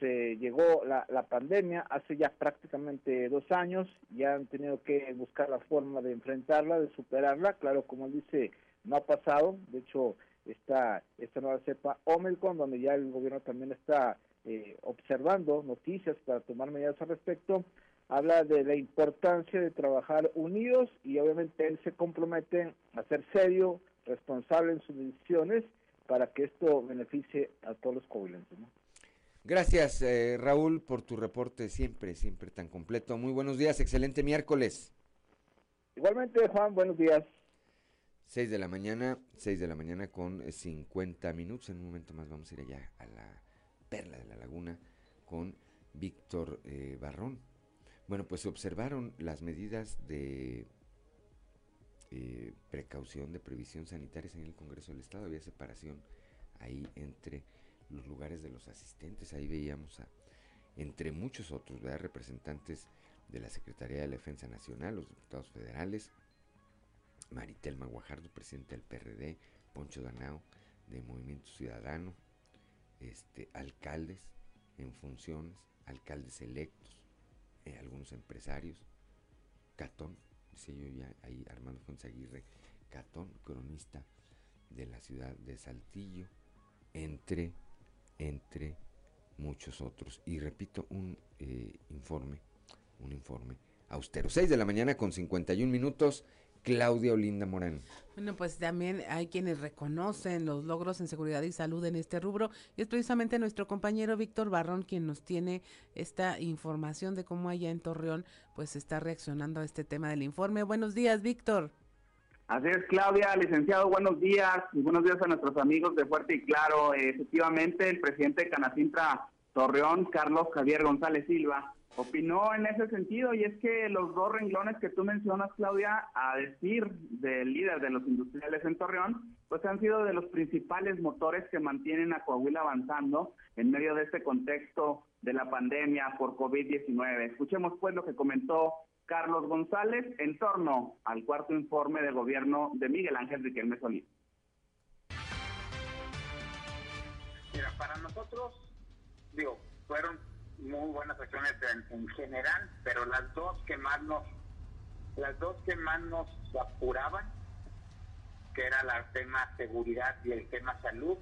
se llegó la, la pandemia hace ya prácticamente dos años, ya han tenido que buscar la forma de enfrentarla, de superarla, claro, como él dice, no ha pasado, de hecho, está esta nueva cepa Omicron, donde ya el gobierno también está eh, observando noticias para tomar medidas al respecto, habla de la importancia de trabajar unidos y obviamente él se compromete a ser serio, responsable en sus decisiones para que esto beneficie a todos los coahuilenses. ¿no? Gracias, eh, Raúl, por tu reporte siempre, siempre tan completo. Muy buenos días, excelente miércoles. Igualmente, Juan, buenos días. 6 de la mañana, 6 de la mañana con 50 minutos. En un momento más vamos a ir allá a la Perla de la Laguna con Víctor eh, Barrón. Bueno, pues se observaron las medidas de eh, precaución, de previsión sanitarias en el Congreso del Estado. Había separación ahí entre los lugares de los asistentes. Ahí veíamos a, entre muchos otros, representantes de la Secretaría de Defensa Nacional, los diputados federales, Maritel Maguajardo, presidente del PRD, Poncho Danao, de Movimiento Ciudadano, este, alcaldes en funciones, alcaldes electos, eh, algunos empresarios. Catón, dice yo ya ahí, Armando Fonsaguirre, Catón, cronista de la ciudad de Saltillo, entre, entre muchos otros. Y repito, un eh, informe, un informe austero. 6 de la mañana con 51 minutos. Claudia Olinda Morán. Bueno, pues también hay quienes reconocen los logros en seguridad y salud en este rubro y es precisamente nuestro compañero Víctor Barrón quien nos tiene esta información de cómo allá en Torreón pues está reaccionando a este tema del informe. Buenos días, Víctor. Así es, Claudia, licenciado, buenos días y buenos días a nuestros amigos de Fuerte y Claro. efectivamente, el presidente de Canacintra Torreón, Carlos Javier González Silva, opinó en ese sentido y es que los dos renglones que tú mencionas, Claudia, a decir del líder de los industriales en Torreón, pues han sido de los principales motores que mantienen a Coahuila avanzando en medio de este contexto de la pandemia por COVID-19. Escuchemos pues lo que comentó Carlos González en torno al cuarto informe de gobierno de Miguel Ángel Riquelme Solís. Mira, para nosotros, digo, fueron muy buenas acciones en, general, pero las dos que más nos, las dos que más nos apuraban, que era el tema seguridad y el tema salud,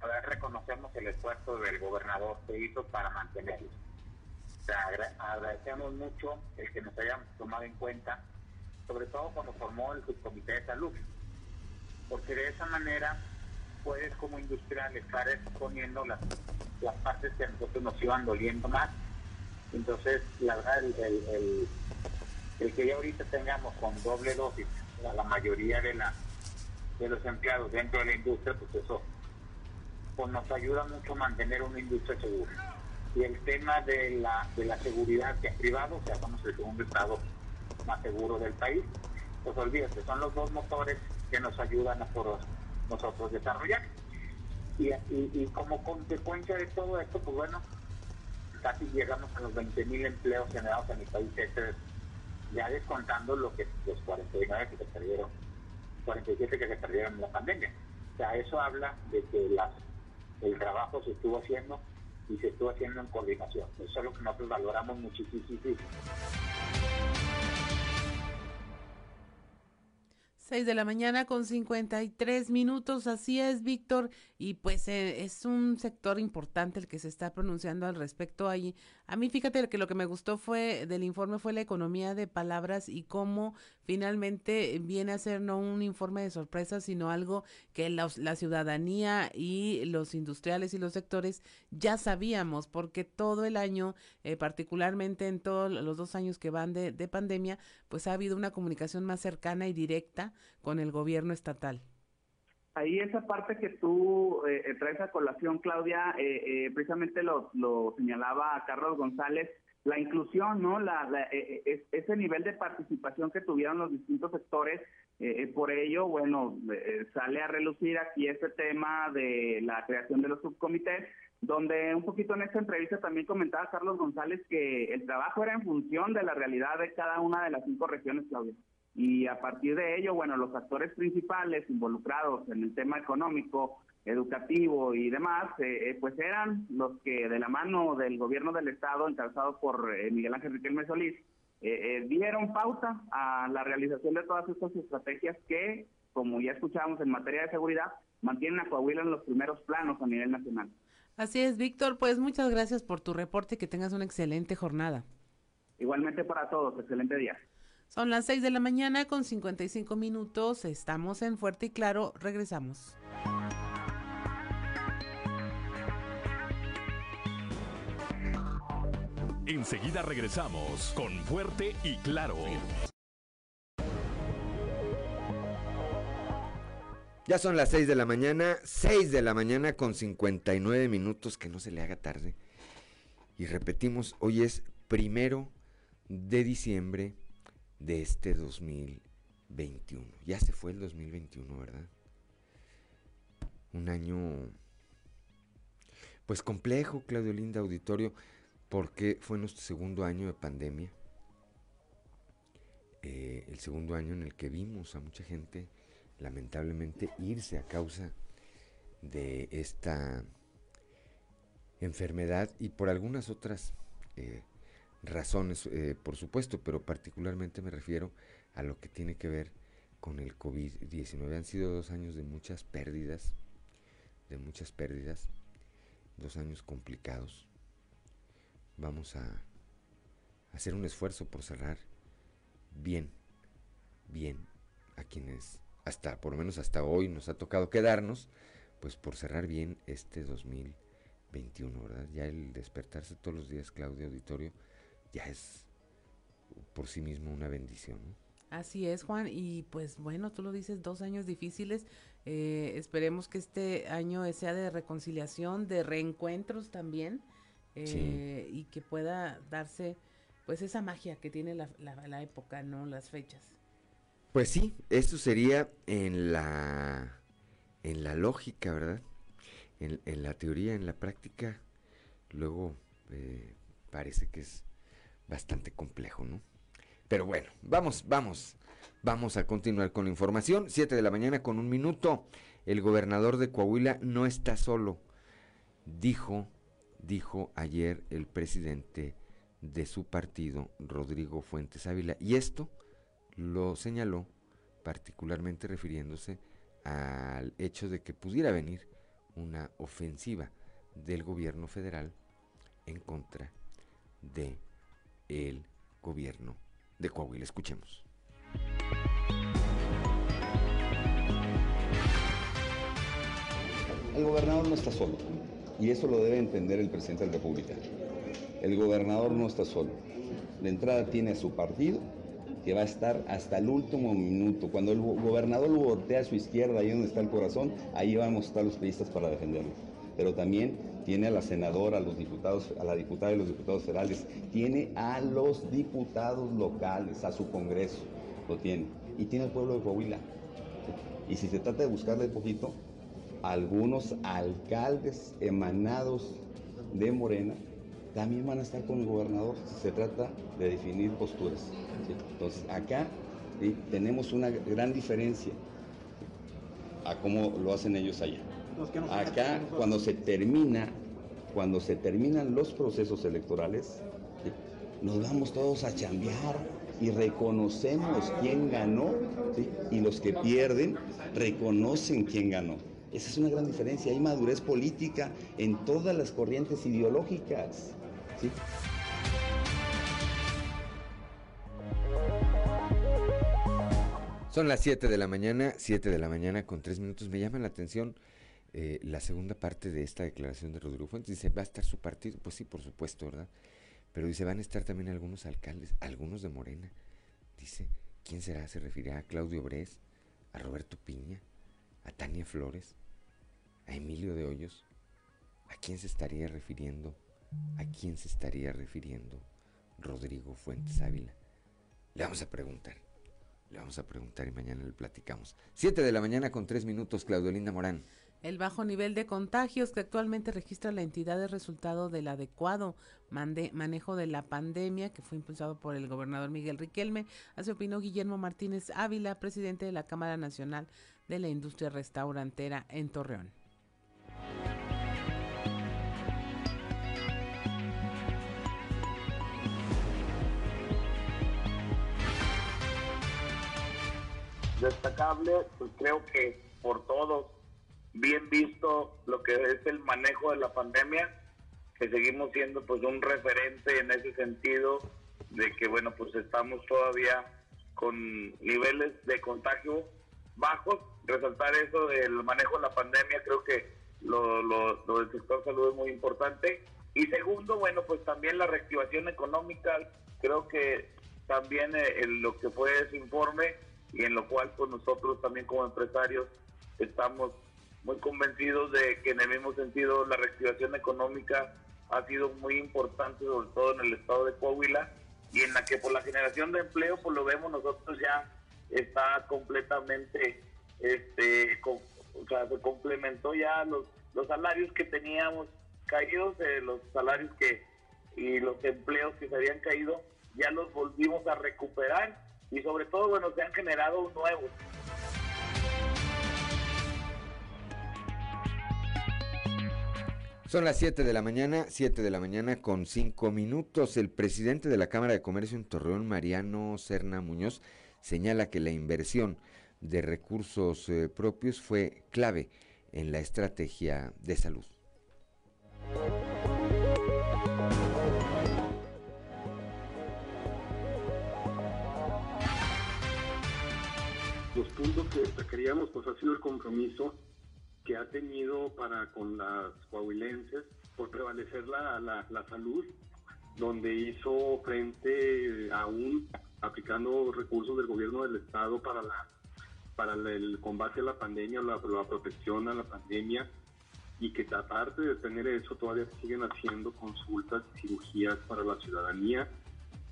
a ver, reconocemos el esfuerzo del gobernador que hizo para agradecemos mucho el que nos hayan tomado en cuenta, sobre todo cuando formó el subcomité de salud, porque de esa manera puedes como industrial estar exponiendo las las partes que a nosotros nos iban doliendo más. Entonces, la verdad, el, el, que ya ahorita tengamos con doble dosis a la mayoría de, la, de los empleados dentro de la industria, pues eso pues nos ayuda mucho a mantener una industria segura. Y el tema de la, de la seguridad que ha privado, o sea, somos el segundo estado más seguro del país, pues olvídate, son los dos motores que nos ayudan a por nosotros desarrollar. Y, como consecuencia de todo esto, pues bueno, casi llegamos a los 20.000 empleos generados en el país, este, ya descontando lo que los 49 que se perdieron, 47 que se perdieron en la pandemia. O sea, eso habla de que las, el trabajo se estuvo haciendo y se estuvo haciendo en coordinación. Eso es lo que nosotros valoramos muchísimo. 6 de la mañana con 53 minutos, así es, Víctor, y pues eh, es un sector importante el que se está pronunciando al respecto ahí. A mí fíjate que lo que me gustó fue del informe fue la economía de palabras y cómo finalmente viene a ser no un informe de sorpresa, sino algo que la, ciudadanía y los industriales y los sectores ya sabíamos, porque todo el año, eh, particularmente en todos los dos años que van de, de pandemia, pues ha habido una comunicación más cercana y directa con el gobierno estatal. Ahí esa parte que tú eh, eh, traes a colación, Claudia, precisamente lo, lo, señalaba Carlos González, la inclusión, ¿no? La, ese nivel de participación que tuvieron los distintos sectores, por ello, bueno, sale a relucir aquí este tema de la creación de los subcomités, donde un poquito en esta entrevista también comentaba Carlos González que el trabajo era en función de la realidad de cada una de las cinco regiones, Claudia y a partir de ello, bueno, los actores principales involucrados en el tema económico, educativo y demás, eh, eh, pues eran los que de la mano del gobierno del estado, encabezado por eh, Miguel Ángel Riquelme Solís, dieron pauta a la realización de todas estas estrategias que, como ya escuchábamos en materia de seguridad, mantienen a Coahuila en los primeros planos a nivel nacional. Así es, Víctor, pues muchas gracias por tu reporte y que tengas una excelente jornada. Igualmente para todos, excelente día. Son las 6 de la mañana con 55 minutos. Estamos en Fuerte y Claro. Regresamos. Enseguida regresamos con Fuerte y Claro. Ya son las 6 de la mañana, 6 de la mañana con 59 minutos, que no se le haga tarde. Y repetimos, hoy es primero de diciembre de este 2021. Ya se fue el 2021, ¿verdad? Un año, pues complejo, Claudio Linda Auditorio, porque fue nuestro segundo año de pandemia. Eh, el segundo año en el que vimos a mucha gente, lamentablemente, irse a causa de esta enfermedad y por algunas otras eh, razones, eh, por supuesto, pero particularmente me refiero a lo que tiene que ver con el COVID-19. Han sido dos años de muchas pérdidas, de muchas pérdidas, dos años complicados. Vamos a hacer un esfuerzo por cerrar bien, bien a quienes hasta, por lo menos hasta hoy nos ha tocado quedarnos, pues por cerrar bien este 2021, ¿verdad? Ya el despertarse todos los días, Claudio Auditorio, ya es por sí mismo una bendición. Así es, Juan, y pues bueno, tú lo dices, dos años difíciles. Eh, esperemos que este año sea de reconciliación, de reencuentros también, eh, y que pueda darse pues esa magia que tiene la, la época, ¿no? Las fechas. Pues sí, esto sería en la, en la lógica, ¿verdad? En, la teoría, en la práctica, luego eh, parece que es bastante complejo, ¿no? Pero bueno, vamos, vamos, vamos a continuar con la información. Siete de la mañana con un minuto. El gobernador de Coahuila no está solo, dijo, dijo ayer el presidente de su partido, Rodrigo Fuentes Ávila. Y esto lo señaló particularmente refiriéndose al hecho de que pudiera venir una ofensiva del gobierno federal en contra de el gobierno de Coahuila. Escuchemos. El gobernador no está solo y eso lo debe entender el presidente de la República. El gobernador no está solo. De entrada tiene a su partido que va a estar hasta el último minuto. Cuando el gobernador lo voltea a su izquierda, ahí donde está el corazón, ahí vamos a estar los periodistas para defenderlo. Pero también tiene a la senadora, a los diputados, a la diputada y los diputados federales, tiene a los diputados locales, a su Congreso, lo tiene. Y tiene al pueblo de Coahuila. Y si se trata de buscarle poquito, algunos alcaldes emanados de Morena también van a estar con el gobernador. Se trata de definir posturas. Entonces, acá tenemos una gran diferencia a cómo lo hacen ellos allá. Acá, cuando se termina, cuando se terminan los procesos electorales, nos vamos todos a chambear y reconocemos quién ganó y los que pierden reconocen quién ganó. Esa es una gran diferencia. Hay madurez política en todas las corrientes ideológicas. Son las 7 de la mañana, 7 de la mañana con 3 minutos. Me llama la atención eh, la segunda parte de esta declaración de Rodrigo Fuentes. Dice, ¿va a estar su partido? Pues sí, por supuesto, ¿verdad? Pero dice, van a estar también algunos alcaldes, algunos de Morena. Dice, ¿quién será? Se refiere a Claudio Bres, a Roberto Piña, a Tania Flores, a Emilio de Hoyos. ¿A quién se estaría refiriendo ¿A quién se estaría refiriendo Rodrigo Fuentes Ávila? Le vamos a preguntar. Le vamos a preguntar y mañana le platicamos. Siete de la mañana con tres minutos, Claudio Linda Morán. El bajo nivel de contagios que actualmente registra la entidad es resultado del adecuado manejo de la pandemia que fue impulsado por el gobernador Miguel Riquelme. Así opinó Guillermo Martínez Ávila, presidente de la Cámara Nacional de la Industria Restaurantera en Torreón. Destacable, pues creo que por todos, bien visto lo que es el manejo de la pandemia, que seguimos siendo pues un referente en ese sentido de que bueno pues estamos todavía con niveles de contagio bajos, resaltar eso del manejo de la pandemia creo que lo, lo, lo del sector salud es muy importante. Y segundo bueno pues también la reactivación económica. Creo que también eh, lo que fue ese informe y en lo cual pues nosotros también como empresarios estamos muy convencidos de que en el mismo sentido la reactivación económica ha sido muy importante sobre todo en el estado de Coahuila y en la que por la generación de empleo pues lo vemos nosotros ya está completamente este o sea se complementó ya los los salarios que teníamos caídos eh, los salarios que y los empleos que se habían caído ya los volvimos a recuperar y sobre todo, bueno, se han generado nuevos. Son las 7 de la mañana, 7 de la mañana con 5 minutos. El presidente de la Cámara de Comercio en Torreón, Mariano Serna Muñoz, señala que la inversión de recursos eh, propios fue clave en la estrategia de salud. Los puntos que destacaríamos pues ha sido el compromiso que ha tenido para con las coahuilenses por prevalecer la, la, salud, donde hizo frente aún aplicando recursos del gobierno del estado para la para el combate a la pandemia, la, la protección a la pandemia, y que aparte de tener eso todavía siguen haciendo consultas y cirugías para la ciudadanía.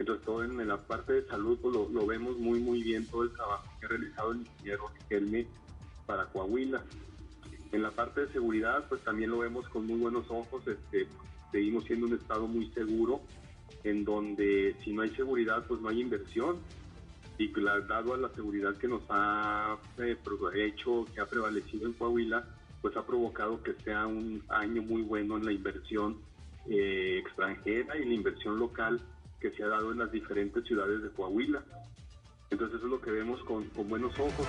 Entonces todo en la parte de salud pues lo, vemos muy muy bien todo el trabajo que ha realizado el ingeniero Riquelme para Coahuila. En la parte de seguridad pues también lo vemos con muy buenos ojos, este, seguimos siendo un estado muy seguro en donde si no hay seguridad pues no hay inversión y dado a la seguridad que nos ha eh, hecho, que ha prevalecido en Coahuila, pues ha provocado que sea un año muy bueno en la inversión eh, extranjera y la inversión local que se ha dado en las diferentes ciudades de Coahuila. Entonces eso es lo que vemos con, buenos ojos.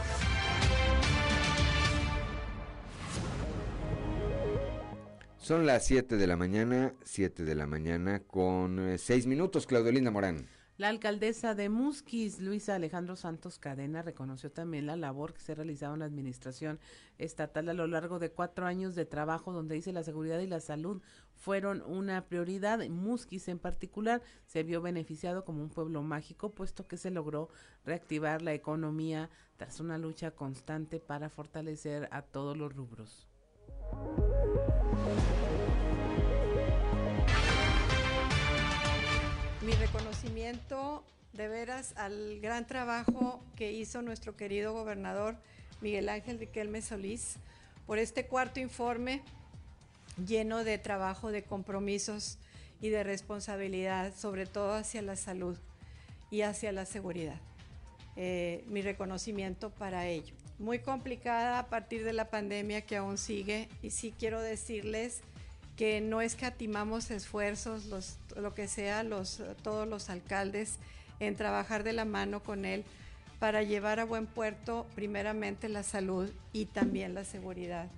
Son las 7 de la mañana, 7 de la mañana con 6 eh, minutos, Claudio Linda Morán. La alcaldesa de Musquis, Luisa Alejandro Santos Cadena, reconoció también la labor que se ha realizado en la administración estatal a lo largo de cuatro años de trabajo, donde dice la seguridad y la salud fueron una prioridad. Musquis en particular se vio beneficiado como un pueblo mágico, puesto que se logró reactivar la economía tras una lucha constante para fortalecer a todos los rubros. Mi reconocimiento de veras al gran trabajo que hizo nuestro querido gobernador Miguel Ángel Riquelme Solís por este cuarto informe lleno de trabajo, de compromisos y de responsabilidad, sobre todo hacia la salud y hacia la seguridad. Eh, mi reconocimiento para ello. Muy complicada a partir de la pandemia que aún sigue y sí quiero decirles que no escatimamos esfuerzos, lo que sea, los, todos los alcaldes, en trabajar de la mano con él para llevar a buen puerto primeramente la salud y también la seguridad.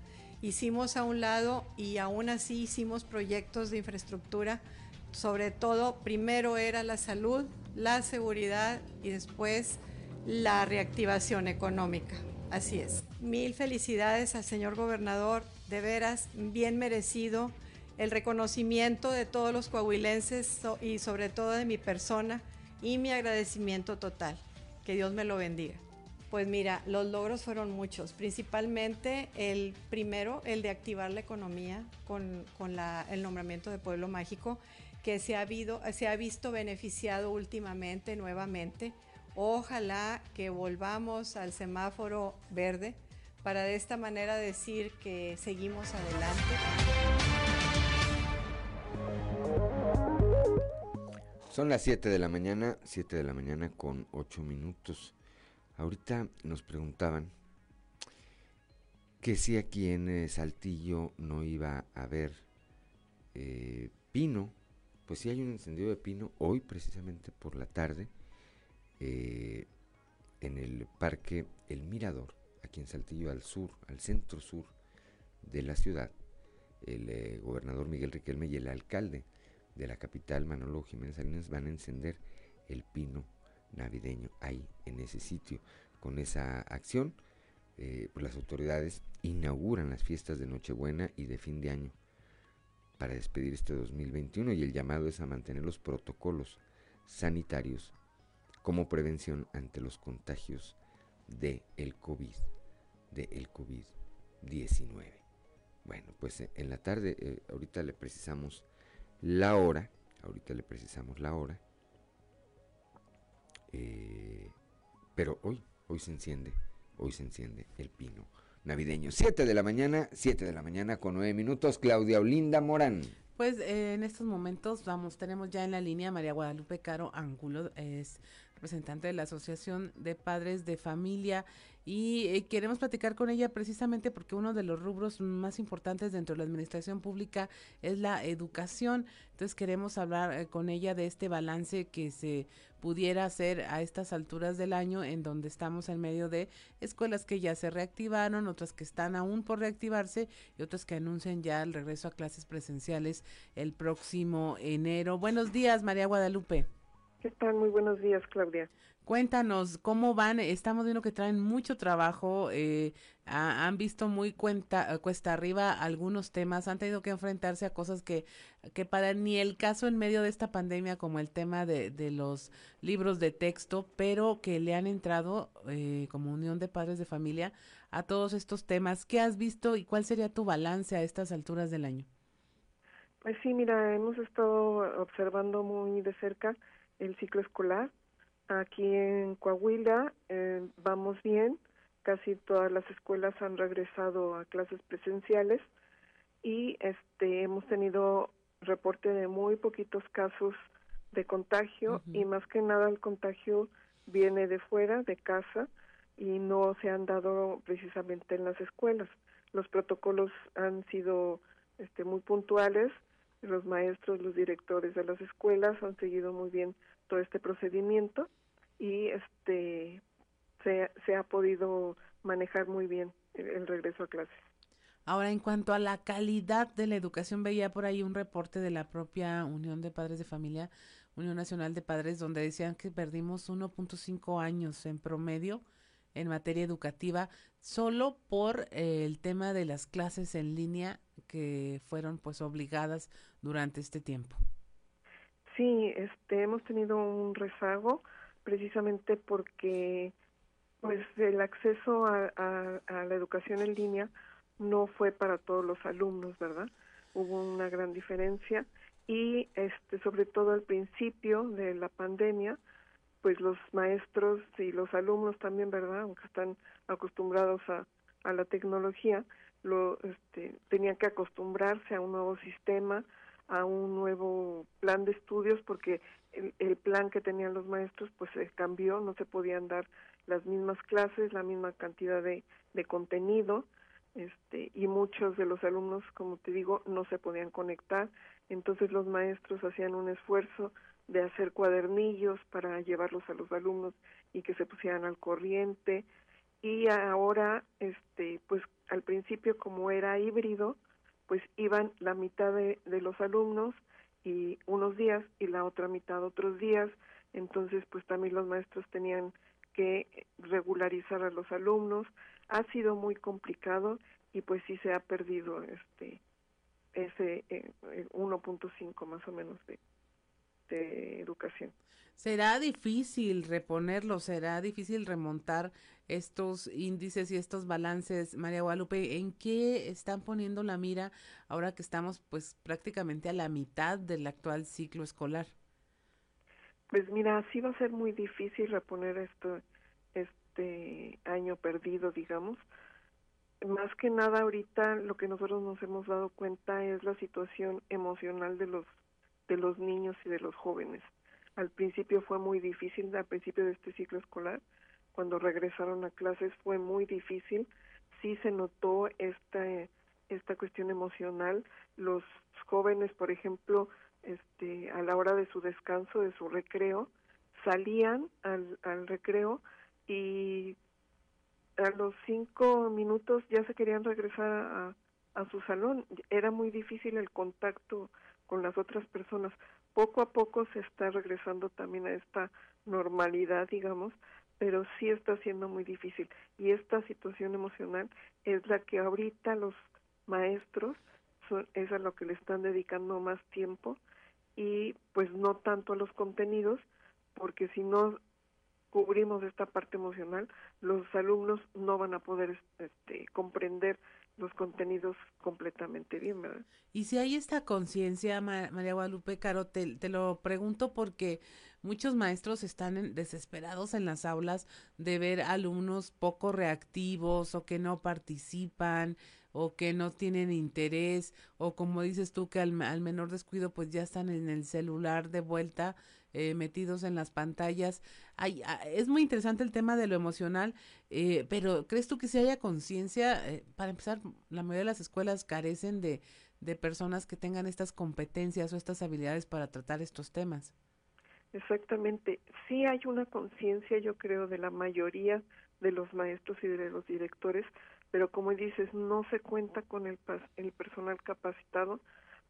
Hicimos a un lado y aún así hicimos proyectos de infraestructura, sobre todo primero era la salud, la seguridad y después la reactivación económica. Así es. Mil felicidades al señor gobernador, de veras, bien merecido el reconocimiento de todos los coahuilenses y sobre todo de mi persona y mi agradecimiento total. Que Dios me lo bendiga. Pues mira, los logros fueron muchos, principalmente el primero, el de activar la economía con, el nombramiento de Pueblo Mágico, que se ha, visto beneficiado últimamente, nuevamente. Ojalá que volvamos al semáforo verde para de esta manera decir que seguimos adelante. Son las 7 de la mañana, 7 de la mañana con 8 minutos. Ahorita nos preguntaban que si aquí en eh, Saltillo no iba a haber eh, pino. Pues sí hay un encendido de pino hoy precisamente por la tarde eh, en el parque El Mirador, aquí en Saltillo al sur, al centro sur de la ciudad. El gobernador Miguel Riquelme y el alcalde de la capital, Manolo Jiménez Salinas, van a encender el pino navideño ahí, en ese sitio. Con esa acción, eh, pues las autoridades inauguran las fiestas de Nochebuena y de fin de año para despedir este 2021 y el llamado es a mantener los protocolos sanitarios como prevención ante los contagios de el COVID, de el COVID-19. Bueno, pues eh, en la tarde, eh, ahorita le precisamos la hora, ahorita le precisamos la hora, eh, pero hoy, hoy se enciende, hoy se enciende el pino navideño. 7 de la mañana, 7 de la mañana con 9 minutos, Claudia Olinda Morán. Pues eh, en estos momentos, vamos, tenemos ya en la línea María Guadalupe Caro Ángulo, es representante de la Asociación de Padres de Familia y eh, queremos platicar con ella precisamente porque uno de los rubros más importantes dentro de la administración pública es la educación. Entonces queremos hablar eh, con ella de este balance que se pudiera hacer a estas alturas del año en donde estamos en medio de escuelas que ya se reactivaron, otras que están aún por reactivarse y otras que anuncian ya el regreso a clases presenciales el próximo enero. Buenos días, María Guadalupe. ¿Qué tal? Muy buenos días, Claudia. Cuéntanos cómo van. Estamos viendo que traen mucho trabajo. Eh, han visto muy cuenta, cuesta arriba algunos temas. Han tenido que enfrentarse a cosas que, que para ni el caso en medio de esta pandemia, como el tema de, de los libros de texto, pero que le han entrado eh, como unión de padres de familia a todos estos temas. ¿Qué has visto y cuál sería tu balance a estas alturas del año? Pues sí, mira, hemos estado observando muy de cerca el ciclo escolar. Aquí en Coahuila eh, vamos bien, casi todas las escuelas han regresado a clases presenciales y este hemos tenido reporte de muy poquitos casos de contagio y más que nada el contagio viene de fuera, de casa y no se han dado precisamente en las escuelas. Los protocolos han sido este, muy puntuales, los maestros, los directores de las escuelas han seguido muy bien todo este procedimiento y este se, se ha podido manejar muy bien el, regreso a clases. Ahora, en cuanto a la calidad de la educación, veía por ahí un reporte de la propia Unión de Padres de Familia, Unión Nacional de Padres, donde decían que perdimos 1.5 años en promedio en materia educativa solo por eh, el tema de las clases en línea que fueron pues obligadas durante este tiempo. Sí, este, hemos tenido un rezago precisamente porque pues el acceso a, la educación en línea no fue para todos los alumnos, ¿verdad? Hubo una gran diferencia y este sobre todo al principio de la pandemia, pues los maestros y los alumnos también, ¿verdad? Aunque están acostumbrados a, a la tecnología, lo este, tenían que acostumbrarse a un nuevo sistema, a un nuevo plan de estudios porque el, plan que tenían los maestros pues se cambió, no se podían dar las mismas clases, la misma cantidad de, de contenido, este, y muchos de los alumnos, como te digo, no se podían conectar, entonces los maestros hacían un esfuerzo de hacer cuadernillos para llevarlos a los alumnos y que se pusieran al corriente, y ahora, este, pues al principio como era híbrido, pues iban la mitad de, los alumnos y unos días y la otra mitad otros días, entonces pues también los maestros tenían que regularizar a los alumnos, ha sido muy complicado y pues sí se ha perdido este ese eh, 1.5 más o menos de, de educación. Será difícil reponerlo, será difícil remontar estos índices y estos balances, María Guadalupe, ¿en qué están poniendo la mira ahora que estamos pues prácticamente a la mitad del actual ciclo escolar? Pues mira, sí va a ser muy difícil reponer esto, este año perdido, digamos. Más que nada ahorita lo que nosotros nos hemos dado cuenta es la situación emocional de los de los niños y de los jóvenes. Al principio fue muy difícil, al principio de este ciclo escolar, cuando regresaron a clases fue muy difícil. Sí se notó esta, esta cuestión emocional. Los jóvenes, por ejemplo, este, a la hora de su descanso, de su recreo, salían al, al recreo y a los cinco minutos ya se querían regresar a, a su salón. Era muy difícil el contacto con las otras personas. Poco a poco se está regresando también a esta normalidad, digamos, pero sí está siendo muy difícil. Y esta situación emocional es la que ahorita los maestros son, es a lo que le están dedicando más tiempo y pues no tanto a los contenidos, porque si no cubrimos esta parte emocional, los alumnos no van a poder este, comprender los contenidos completamente bien, ¿verdad? Y si hay esta conciencia, María Guadalupe Caro, te, lo pregunto porque muchos maestros están desesperados en las aulas de ver alumnos poco reactivos o que no participan o que no tienen interés o como dices tú que al, al menor descuido pues ya están en el celular de vuelta eh, metidos en las pantallas. Ah, es muy interesante el tema de lo emocional, eh, pero ¿crees tú que si haya conciencia? Eh, para empezar, la mayoría de las escuelas carecen de, de personas que tengan estas competencias o estas habilidades para tratar estos temas. Exactamente. Sí hay una conciencia, yo creo, de la mayoría de los maestros y de los directores, pero como dices, no se cuenta con el, el personal capacitado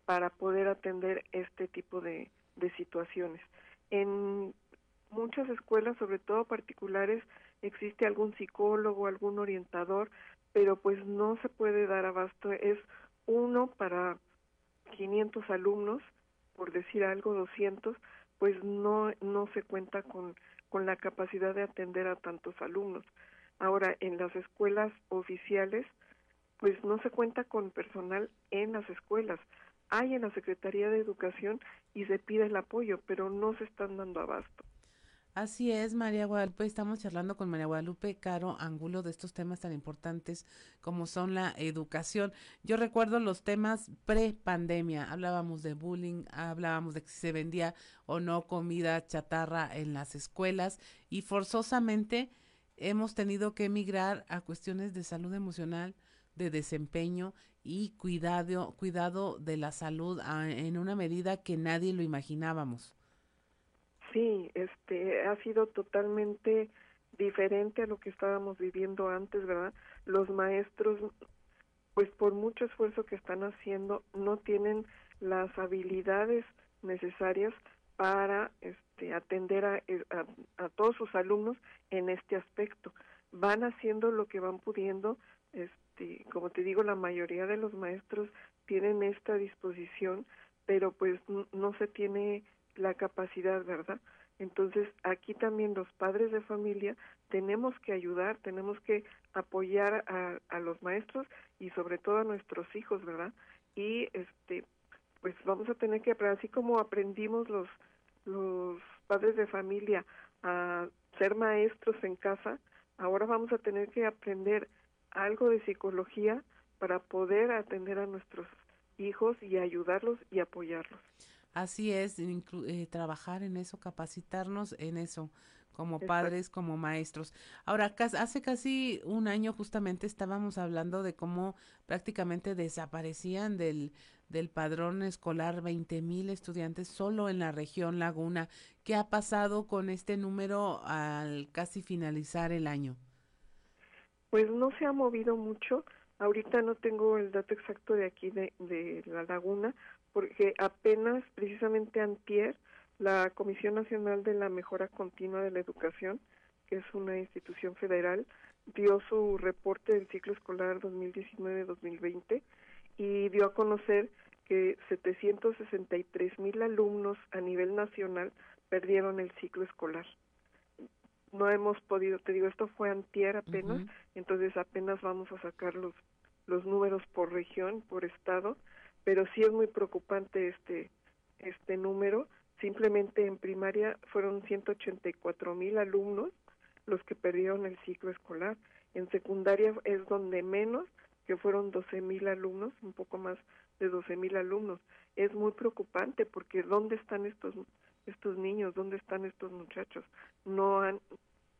para poder atender este tipo de, de situaciones. En muchas escuelas, sobre todo particulares, existe algún psicólogo, algún orientador, pero pues no se puede dar abasto. Es uno para 500 alumnos, por decir algo, 200, pues no, no se cuenta con, con la capacidad de atender a tantos alumnos. Ahora, en las escuelas oficiales, pues no se cuenta con personal en las escuelas hay en la Secretaría de Educación y se pide el apoyo, pero no se están dando abasto. Así es, María Guadalupe. Estamos charlando con María Guadalupe Caro Angulo de estos temas tan importantes como son la educación. Yo recuerdo los temas pre-pandemia. Hablábamos de bullying, hablábamos de que se vendía o no comida chatarra en las escuelas y forzosamente hemos tenido que emigrar a cuestiones de salud emocional, de desempeño y cuidado, cuidado de la salud ah, en una medida que nadie lo imaginábamos. Sí, este ha sido totalmente diferente a lo que estábamos viviendo antes, ¿verdad? Los maestros, pues por mucho esfuerzo que están haciendo, no tienen las habilidades necesarias para este, atender a, a, a todos sus alumnos en este aspecto. Van haciendo lo que van pudiendo, este, este, como te digo, la mayoría de los maestros tienen esta disposición, pero pues no se tiene la capacidad, ¿verdad? Entonces, aquí también los padres de familia tenemos que ayudar, tenemos que apoyar a, a los maestros y sobre todo a nuestros hijos, ¿verdad? Y este pues vamos a tener que así como aprendimos los los padres de familia a ser maestros en casa, ahora vamos a tener que aprender algo de psicología para poder atender a nuestros hijos y ayudarlos y apoyarlos. Así es, eh, trabajar en eso, capacitarnos en eso, como padres, como maestros. Ahora, hace casi un año justamente estábamos hablando de cómo prácticamente desaparecían del, del padrón escolar 20 mil estudiantes solo en la región Laguna. ¿Qué ha pasado con este número al casi finalizar el año? Pues no se ha movido mucho. Ahorita no tengo el dato exacto de aquí de, de la laguna, porque apenas, precisamente antier, la Comisión Nacional de la Mejora Continua de la Educación, que es una institución federal, dio su reporte del ciclo escolar 2019-2020 y dio a conocer que 763 mil alumnos a nivel nacional perdieron el ciclo escolar no hemos podido, te digo, esto fue antier apenas, entonces apenas vamos a sacar los, los números por región, por estado, pero sí es muy preocupante este, este número. Simplemente en primaria fueron 184 mil alumnos los que perdieron el ciclo escolar. En secundaria es donde menos, que fueron 12 mil alumnos, un poco más de 12 mil alumnos. Es muy preocupante porque ¿dónde están estos estos niños? ¿Dónde están estos muchachos? No han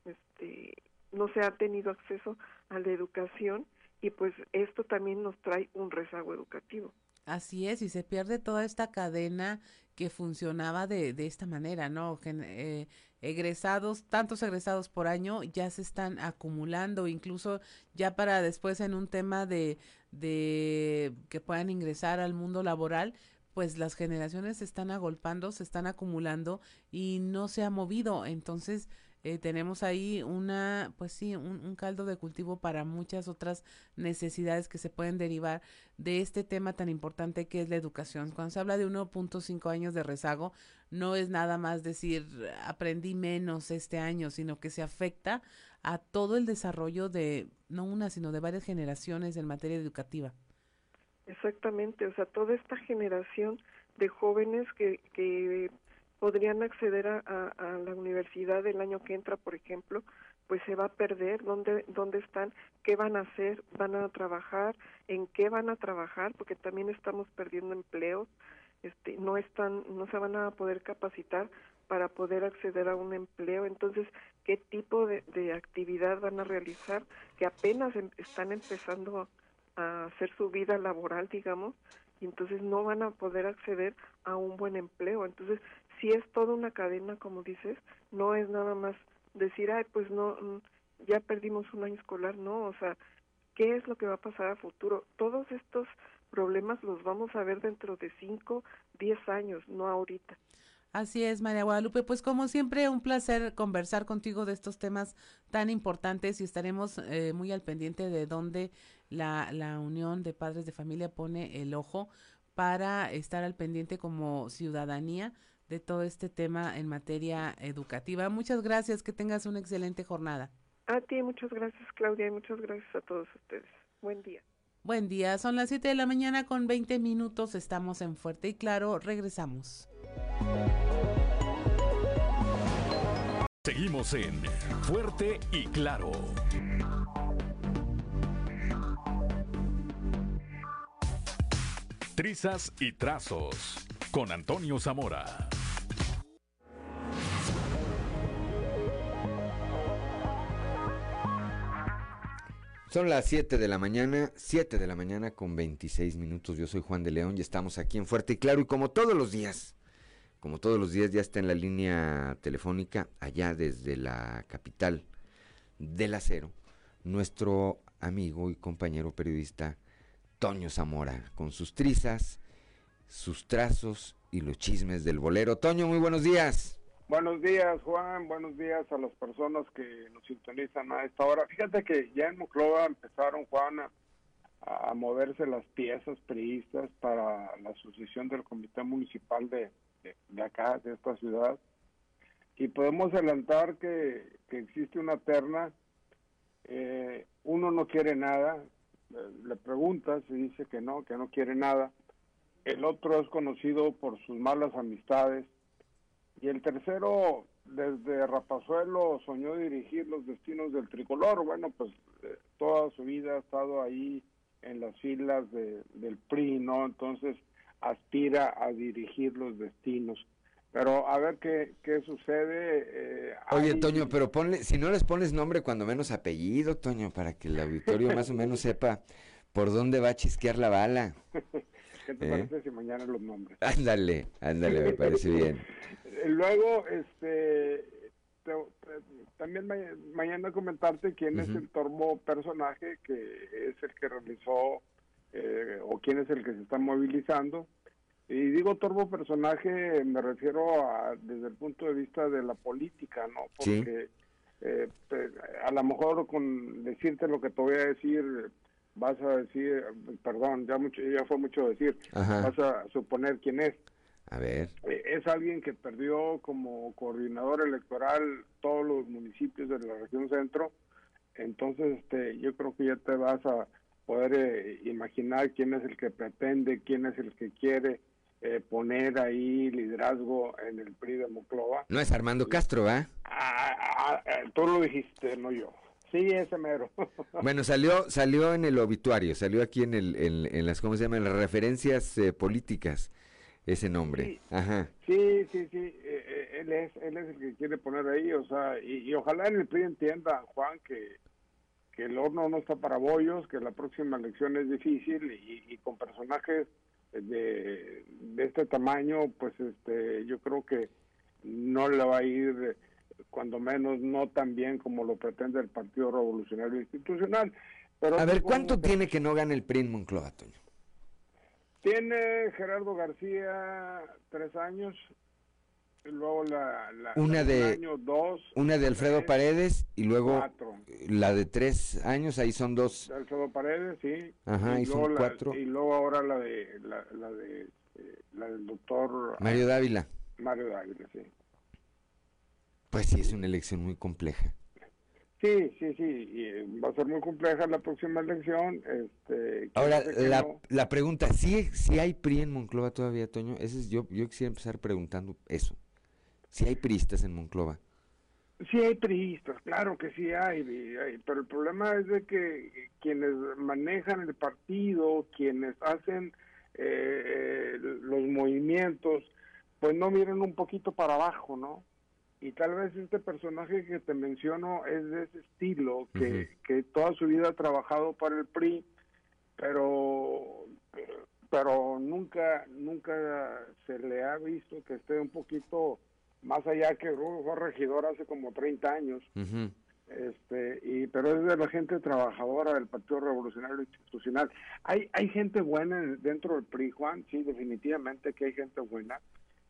este, no se ha tenido acceso a la educación y pues esto también nos trae un rezago educativo. Así es, y se pierde toda esta cadena que funcionaba de, de esta manera, ¿no? Eh, egresados, tantos egresados por año ya se están acumulando, incluso ya para después en un tema de, de que puedan ingresar al mundo laboral, pues las generaciones se están agolpando, se están acumulando y no se ha movido. Entonces, eh, tenemos ahí una, pues sí, un, caldo de cultivo para muchas otras necesidades que se pueden derivar de este tema tan importante que es la educación. Cuando se habla de 1.5 años de rezago, no es nada más decir aprendí menos este año, sino que se afecta a todo el desarrollo de, no una, sino de varias generaciones en materia educativa. Exactamente, o sea, toda esta generación de jóvenes que, que podrían acceder a, a, la universidad el año que entra, por ejemplo, pues se va a perder dónde dónde están, qué van a hacer, van a trabajar, en qué van a trabajar, porque también estamos perdiendo empleos, este, no están, no se van a poder capacitar para poder acceder a un empleo. Entonces, ¿qué tipo de, de actividad van a realizar? Que apenas em, están empezando a hacer su vida laboral, digamos, y entonces no van a poder acceder a un buen empleo. Entonces, si es toda una cadena, como dices, no es nada más decir, ay, pues no, mm, ya perdimos un año escolar, no, o sea, ¿qué es lo que va a pasar a futuro? Todos estos problemas los vamos a ver dentro de 5, 10 años, no ahorita. Así es, María Guadalupe. Pues como siempre, un placer conversar contigo de estos temas tan importantes y estaremos eh, muy al pendiente de dónde la, la Unión de Padres de Familia pone el ojo para estar al pendiente como ciudadanía de todo este tema en materia educativa. Muchas gracias, que tengas una excelente jornada. A ti, muchas gracias Claudia y muchas gracias a todos ustedes. Buen día. Buen día, son las 7 de la mañana con 20 minutos, estamos en Fuerte y Claro, regresamos. Seguimos en Fuerte y Claro. Trizas y Trazos con Antonio Zamora. Son las 7 de la mañana, 7 de la mañana con 26 minutos. Yo soy Juan de León y estamos aquí en Fuerte y Claro y como todos los días, como todos los días ya está en la línea telefónica allá desde la capital del acero, nuestro amigo y compañero periodista Toño Zamora, con sus trizas, sus trazos y los chismes del bolero. Toño, muy buenos días. Buenos días, Juan. Buenos días a las personas que nos sintonizan a esta hora. Fíjate que ya en Muclova empezaron, Juan, a, moverse las piezas priistas para la sucesión del Comité Municipal de, de, acá, de esta ciudad. Y podemos adelantar que, existe una terna. Eh, uno no quiere nada, le preguntas y dice que no, que no quiere nada. El otro es conocido por sus malas amistades y el tercero, desde Rapazuelo, soñó dirigir los destinos del tricolor. Bueno, pues eh, toda su vida ha estado ahí en las filas del PRI, ¿no? Entonces aspira a dirigir los destinos. Pero a ver qué, qué sucede. Eh, Oye, Toño, pero ponle, si no les pones nombre, cuando menos apellido, Toño, para que el auditorio más o menos sepa por dónde va a chisquear la bala. [laughs] ¿Qué te ¿Eh? parece si mañana los nombres? Ándale, ándale, me parece bien. [laughs] Luego, este, también mañana comentarte quién es el tormo personaje que es el que realizó eh, o quién es el que se está movilizando. Y digo tormo personaje, me refiero a, desde el punto de vista de la política, ¿no? Porque eh, a lo mejor con decirte lo que te voy a decir, vas a decir, perdón, ya mucho, ya fue mucho decir, vas a suponer quién es. A ver. Eh, es alguien que perdió como coordinador electoral todos los municipios de la región centro. Entonces, este, yo creo que ya te vas a poder eh, imaginar quién es el que pretende, quién es el que quiere eh, poner ahí liderazgo en el PRI de Moclova. No es Armando Castro, ¿ah? tú lo dijiste, no yo. Sí, ese mero. [laughs] bueno, salió salió en el obituario, salió aquí en, el, en, las, ¿cómo se llaman? Las referencias políticas ese nombre. Sí, Ajá. Sí, sí, sí, eh, eh, él, es, él es el que quiere poner ahí, o sea, y, ojalá en el PRI entienda, Juan, que, que el horno no está para bollos, que la próxima elección es difícil y, con personajes de, de, este tamaño, pues este, yo creo que no le va a ir, cuando menos, no tan bien como lo pretende el Partido Revolucionario Institucional. Pero a ver, ¿cuánto tiene que no gane el PRI en Moncloa, Toño? Tiene Gerardo García tres años, luego la, una de dos, una de Alfredo Paredes y luego la de tres años, ahí son dos. De Alfredo Paredes, sí. Ajá, y, son cuatro. Y luego ahora la de la, de eh, la del doctor Mario Dávila. Mario Dávila, sí. Pues sí, es una elección muy compleja. Sí, sí, sí, y eh, va a ser muy compleja la próxima elección. Este, Ahora, la, la, pregunta, ¿sí, ¿sí hay PRI en Monclova todavía, Toño? Ese es, yo, yo quisiera empezar preguntando eso. Si hay priistas en Monclova. Sí hay priistas, claro que sí hay, hay, pero el problema es de que quienes manejan el partido, quienes hacen eh, los movimientos, pues no miren un poquito para abajo, ¿no? Y tal vez este personaje que te menciono es de ese estilo, que, que toda su vida ha trabajado para el PRI, pero pero nunca nunca se le ha visto que esté un poquito más allá que fue regidor hace como 30 años. Este, y pero es de la gente trabajadora del Partido Revolucionario Institucional. Hay hay gente buena dentro del PRI, Juan, sí, definitivamente que hay gente buena.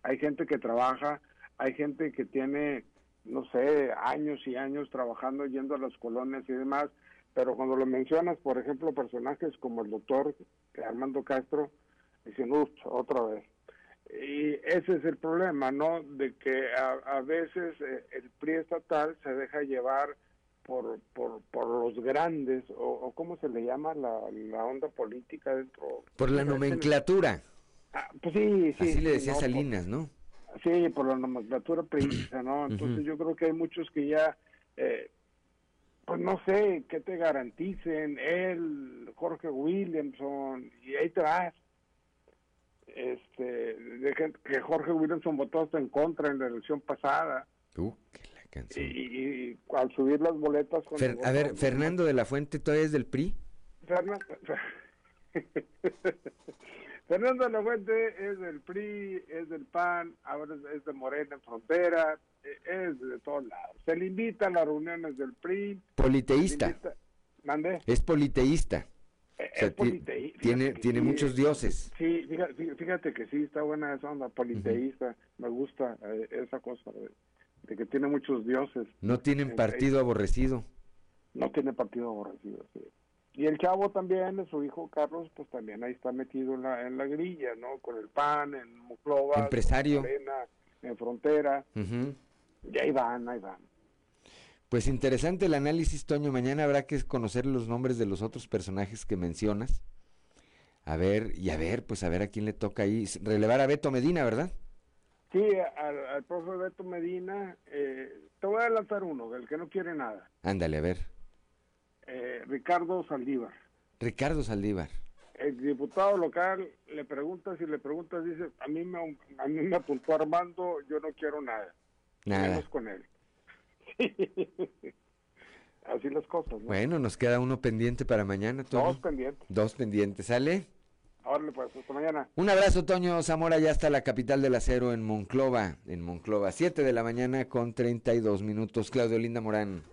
Hay gente que trabaja, hay gente que tiene no sé, años y años trabajando yendo a las colonias y demás, pero cuando lo mencionas, por ejemplo, personajes como el doctor Armando Castro, dicen, uff, otra vez. Y ese es el problema, ¿no? De que a, veces eh, el PRI estatal se deja llevar por, por, por los grandes, o, cómo se le llama la, la onda política dentro. Por la nomenclatura. Ah, pues sí, sí. Así le decía Salinas, ¿no? Sí, por la nomenclatura [clears throat] priista, ¿no? Entonces yo creo que hay muchos que ya, eh, pues no sé, que te garanticen, él, Jorge Williamson, y ahí te vas. Este, de que, Jorge Williamson votó hasta en contra en la elección pasada. Uh, qué la canción. Y, al subir las boletas... a ver, Fernando de la Fuente, ¿todavía es del PRI? [laughs] Fernando... Fernando Fuente es del PRI, es del PAN, ahora es de Morena en Frontera, e, es de todos lados. Se le invita a las reuniones del PRI. Politeísta. ¿Mande? Es politeísta. E, es politeísta. Tiene, tiene muchos dioses. Sí, fíjate, que sí, está buena esa onda, politeísta. Me gusta eh, esa cosa de, que tiene muchos dioses. No tienen partido aborrecido. No tiene partido aborrecido, sí. Y el chavo también, su hijo Carlos, pues también ahí está metido en la, en la grilla, ¿no? Con el PAN, en Muclova, Empresario. en Frontera. Y ahí van, ahí van. Pues interesante el análisis, Toño. Mañana habrá que conocer los nombres de los otros personajes que mencionas. A ver, y a ver, pues a ver a quién le toca ahí. Relevar a Beto Medina, ¿verdad? Sí, al, al profe Beto Medina. Eh, te voy a adelantar uno, el que no quiere nada. Ándale, a ver. Eh, Ricardo Saldívar. Ricardo Saldívar. El diputado local le pregunta, si le preguntas, dice, a mí me, a mí me apuntó Armando, yo no quiero nada. Nada. con él. [laughs] Así las cosas. Bueno, nos queda uno pendiente para mañana. Dos pendientes. Dos pendientes, ¿sale? Órale, pues, hasta mañana. Un abrazo, Toño Zamora, ya está la capital del acero en Monclova, en Monclova, 7 de la mañana con 32 minutos. Claudio Linda Morán.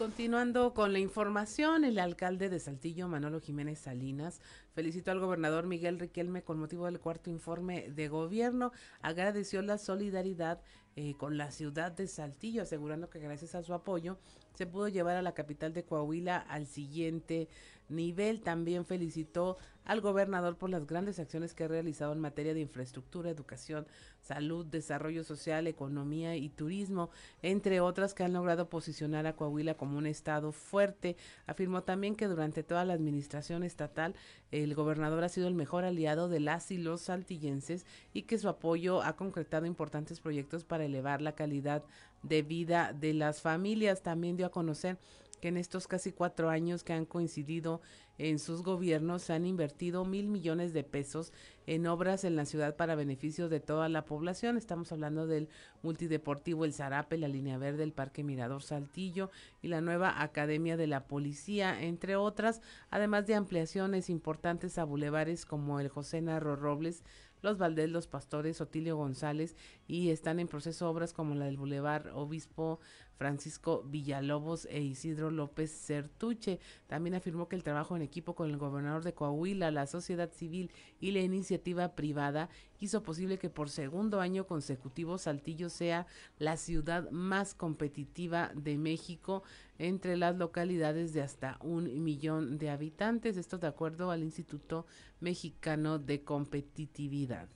Continuando con la información, el alcalde de Saltillo, Manolo Jiménez Salinas, felicitó al gobernador Miguel Riquelme con motivo del cuarto informe de gobierno, agradeció la solidaridad eh, con la ciudad de Saltillo, asegurando que gracias a su apoyo se pudo llevar a la capital de Coahuila al siguiente nivel. También felicitó al gobernador por las grandes acciones que ha realizado en materia de infraestructura, educación, salud, desarrollo social, economía y turismo, entre otras que han logrado posicionar a Coahuila como un estado fuerte. Afirmó también que durante toda la administración estatal el gobernador ha sido el mejor aliado de las y los saltillenses y que su apoyo ha concretado importantes proyectos para elevar la calidad de vida de las familias. También dio a conocer que en estos casi cuatro años que han coincidido en sus gobiernos se han invertido mil millones de pesos en obras en la ciudad para beneficio de toda la población. Estamos hablando del multideportivo El Zarape, la línea verde, el Parque Mirador Saltillo y la nueva Academia de la Policía, entre otras, además de ampliaciones importantes a bulevares como el José Narro Robles, los Valdés, los Pastores, Otilio González y están en proceso obras como la del Boulevard Obispo Francisco Villalobos e Isidro López Certuche. También afirmó que el trabajo en equipo con el gobernador de Coahuila, la sociedad civil y la iniciativa privada hizo posible que por segundo año consecutivo Saltillo sea la ciudad más competitiva de México entre las localidades de hasta un millón de habitantes. Esto de acuerdo al Instituto Mexicano de Competitividad.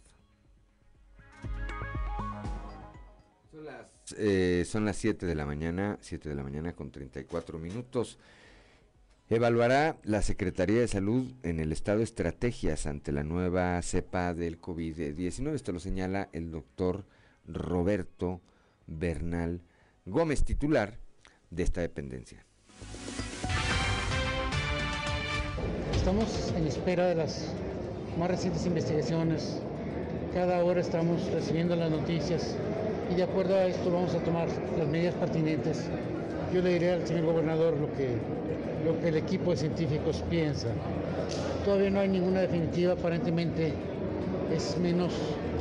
Eh, son las 7 de la mañana, 7 de la mañana con 34 minutos. Evaluará la Secretaría de Salud en el Estado estrategias ante la nueva cepa del COVID-19. Esto lo señala el doctor Roberto Bernal Gómez, titular de esta dependencia. Estamos en espera de las más recientes investigaciones. Cada hora estamos recibiendo las noticias y de acuerdo a esto vamos a tomar las medidas pertinentes. Yo le diré al señor gobernador lo que, lo que el equipo de científicos piensa. Todavía no hay ninguna definitiva, aparentemente es menos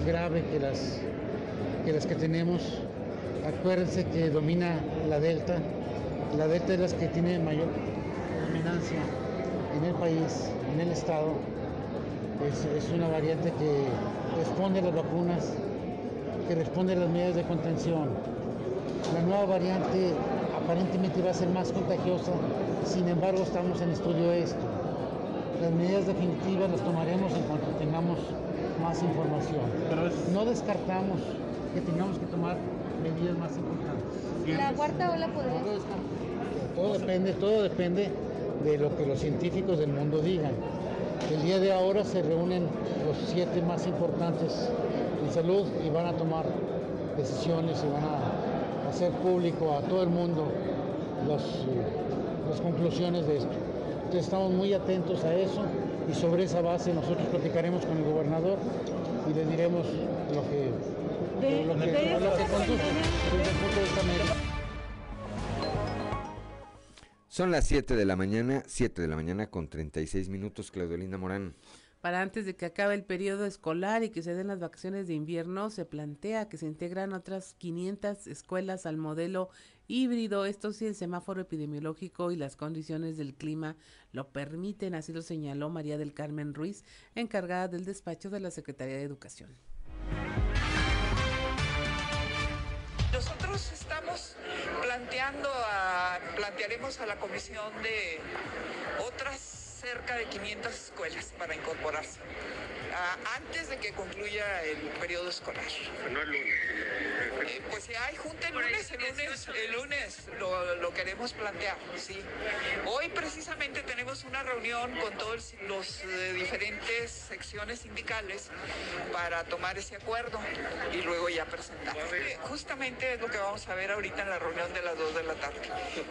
grave que las que, tenemos. Acuérdense que domina la delta. La delta es la que tiene mayor dominancia en el país, en el estado. Es, es una variante que responde a las vacunas, que responde a las medidas de contención. La nueva variante aparentemente va a ser más contagiosa, sin embargo estamos en estudio de esto. Las medidas definitivas las tomaremos en cuanto tengamos más información. Pero No descartamos que tengamos que tomar medidas más importantes. ¿La cuarta ola podría...? Todo depende, todo depende de lo que los científicos del mundo digan. El día de ahora se reúnen los siete más importantes en salud y van a tomar decisiones y van a hacer público a todo el mundo los, las conclusiones de esto. Entonces estamos muy atentos a eso y sobre esa base nosotros platicaremos con el gobernador y le diremos lo que, De- lo que, de lo que esta conduce cuarentena- desde el punto de vista médico. Son las 7 de la mañana, 7 de la mañana con 36 minutos, Claudelinda Morán. Para antes de que acabe el periodo escolar y que se den las vacaciones de invierno, se plantea que se integran otras 500 escuelas al modelo híbrido. Esto si el semáforo epidemiológico y las condiciones del clima lo permiten, así lo señaló María del Carmen Ruiz, encargada del despacho de la Secretaría de Educación. Nosotros estamos planteando, a- plantearemos a la comisión de otras cerca de 500 escuelas para incorporarse ah, antes de que concluya el periodo escolar. No el lunes. Eh, pues si hay junta el lunes, el lunes, el lunes lo, lo queremos plantear, sí. Hoy precisamente tenemos una reunión con todos los eh, diferentes secciones sindicales para tomar ese acuerdo y luego ya presentar. Eh, Justamente es lo que vamos a ver ahorita en la reunión de las 2 de la tarde.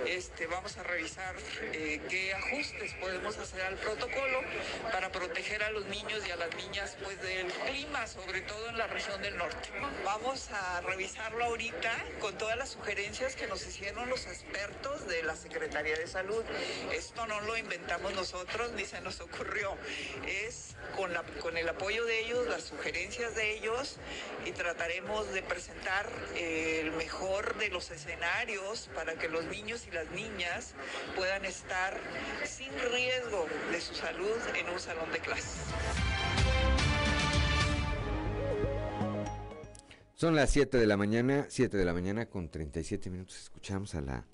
Este, vamos a revisar eh, qué ajustes podemos hacer al protocolo a los niños y a las niñas pues del clima, sobre todo en la región del norte. Vamos a revisarlo ahorita con todas las sugerencias que nos hicieron los expertos de la Secretaría de Salud. Esto no lo inventamos nosotros ni se nos ocurrió. Es con, la, con el apoyo de ellos, las sugerencias de ellos y trataremos de presentar eh, el mejor de los escenarios para que los niños y las niñas puedan estar sin riesgo de su salud en un salón de clases. Son las 7 de la mañana, 7 de la mañana con 37 minutos. Escuchamos a la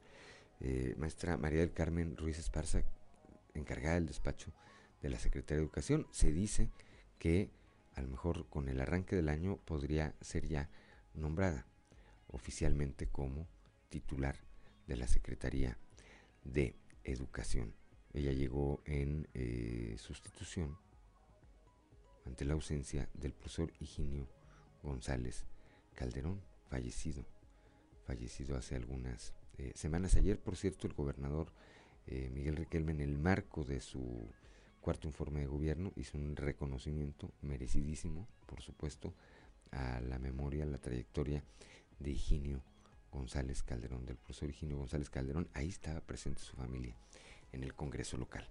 eh, maestra María del Carmen Ruiz Esparza, encargada del despacho de la Secretaría de Educación. Se dice que a lo mejor con el arranque del año podría ser ya nombrada oficialmente como titular de la Secretaría de Educación. Ella llegó en eh, sustitución ante la ausencia del profesor Higinio González Calderón, fallecido, fallecido hace algunas eh, semanas. Ayer, por cierto, el gobernador eh, Miguel Riquelme, en el marco de su cuarto informe de gobierno, hizo un reconocimiento merecidísimo, por supuesto, a la memoria, a la trayectoria de Higinio González Calderón, del profesor Higinio González Calderón. Ahí estaba presente su familia en el Congreso local.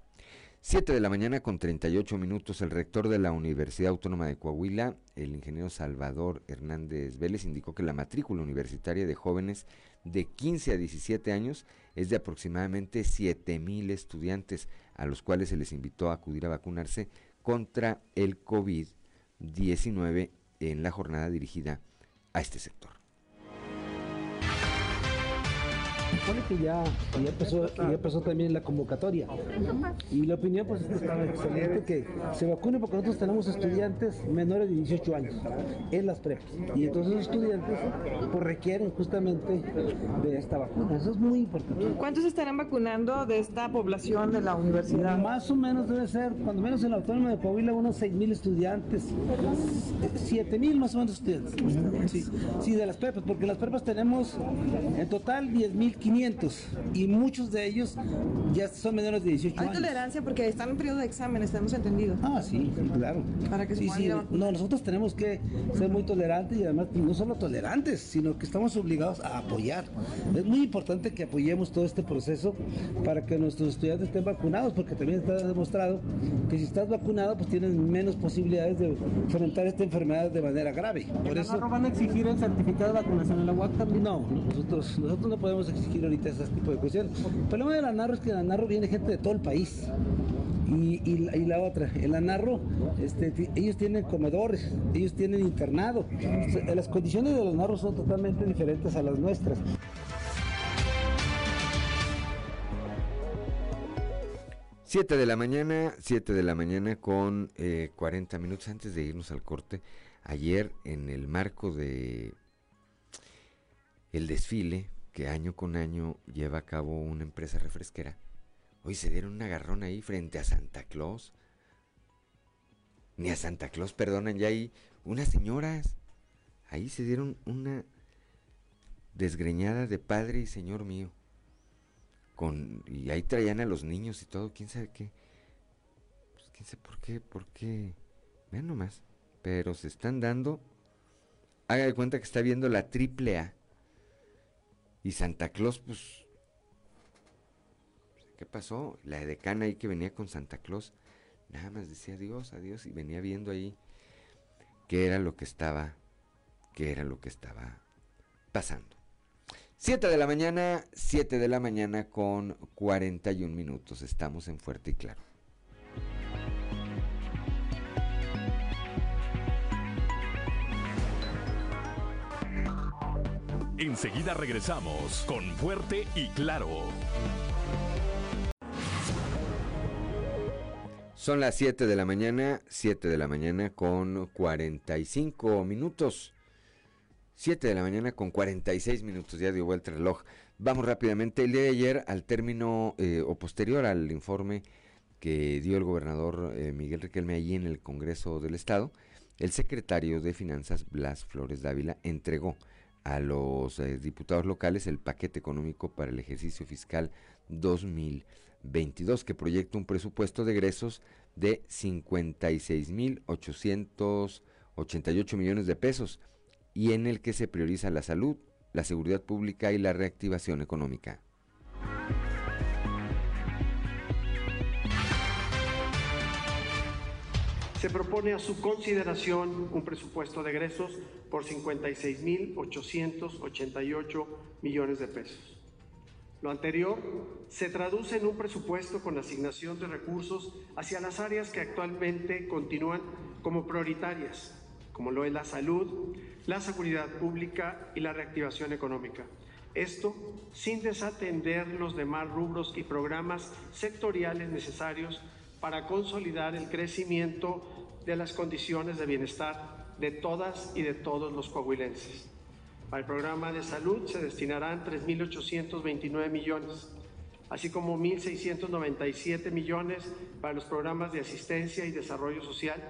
7 de la mañana con 38 minutos, el rector de la Universidad Autónoma de Coahuila, el ingeniero Salvador Hernández Vélez, indicó que la matrícula universitaria de jóvenes de 15 a 17 años es de aproximadamente 7 mil estudiantes, a los cuales se les invitó a acudir a vacunarse contra el COVID-19 en la jornada dirigida a este sector. Supone que ya, que ya, empezó, ya empezó también la convocatoria. Y la opinión pues está excelente que se vacune porque nosotros tenemos estudiantes menores de 18 años en las prepas. Y entonces los estudiantes pues requieren justamente de esta vacuna. Eso es muy importante. ¿Cuántos estarán vacunando de esta población de la universidad? Más o menos debe ser, cuando menos en la Autónoma de Coahuila, unos 6 mil estudiantes. 7 mil más o menos estudiantes. Sí, sí, de las prepas, porque las prepas tenemos en total 10 mil 500 y muchos de ellos ya son menores de 18 Hay años. tolerancia porque están en periodo de exámenes, tenemos entendido. Ah, sí, sí, claro. Para que se Sí. No, nosotros tenemos que ser muy tolerantes y además no solo tolerantes, sino que estamos obligados a apoyar. Es muy importante que apoyemos todo este proceso para que nuestros estudiantes estén vacunados, porque también está demostrado que si estás vacunado, pues tienes menos posibilidades de enfrentar esta enfermedad de manera grave. Por eso van a exigir el certificado de vacunación en la UAC también? no, nosotros, nosotros no podemos exigir ahorita ese tipo de cuestiones. El problema de la Narro es que en la Narro viene gente de todo el país. Y, la- otra, en la Narro, este, ellos tienen comedores, ellos tienen internado. Las condiciones de los Narros son totalmente diferentes a las nuestras. Siete de la mañana, 7 de la mañana con eh, 40 minutos antes de irnos al corte. Ayer en el marco de el desfile que año con año lleva a cabo una empresa refresquera, hoy se dieron un agarrón ahí frente a Santa Claus. Ni a Santa Claus perdonan, ya hay unas señoras. Ahí se dieron una desgreñada de padre y señor mío con y ahí traían a los niños y todo, quién sabe qué. Pues, quién sabe por qué, por qué. Vean nomás. Pero se están dando. Haga de cuenta que está viendo la triple A. Y Santa Claus, pues. ¿Qué pasó? La decana ahí que venía con Santa Claus. Nada más decía adiós, adiós. Y venía viendo ahí qué era lo que estaba. qué era lo que estaba pasando. 7 de la mañana, 7 de la mañana con 41 minutos. Estamos en Fuerte y Claro. Enseguida regresamos con Fuerte y Claro. Son las 7 de la mañana, 7 de la mañana con 45 minutos. 7 de la mañana con 46 minutos, ya dio vuelta el reloj. Vamos rápidamente. El día de ayer, al término eh, o posterior al informe que dio el gobernador eh, Miguel Riquelme allí en el Congreso del Estado, el secretario de Finanzas, Blas Flores Dávila, entregó a los eh, diputados locales el paquete económico para el ejercicio fiscal 2022, que proyecta un presupuesto de egresos de 56.888 millones de pesos y en el que se prioriza la salud, la seguridad pública y la reactivación económica. Se propone a su consideración un presupuesto de egresos por 56.888 millones de pesos. Lo anterior se traduce en un presupuesto con asignación de recursos hacia las áreas que actualmente continúan como prioritarias, como lo es la salud, la seguridad pública y la reactivación económica. Esto sin desatender los demás rubros y programas sectoriales necesarios para consolidar el crecimiento de las condiciones de bienestar de todas y de todos los coahuilenses. Para el programa de salud se destinarán 3.829 millones, así como 1.697 millones para los programas de asistencia y desarrollo social,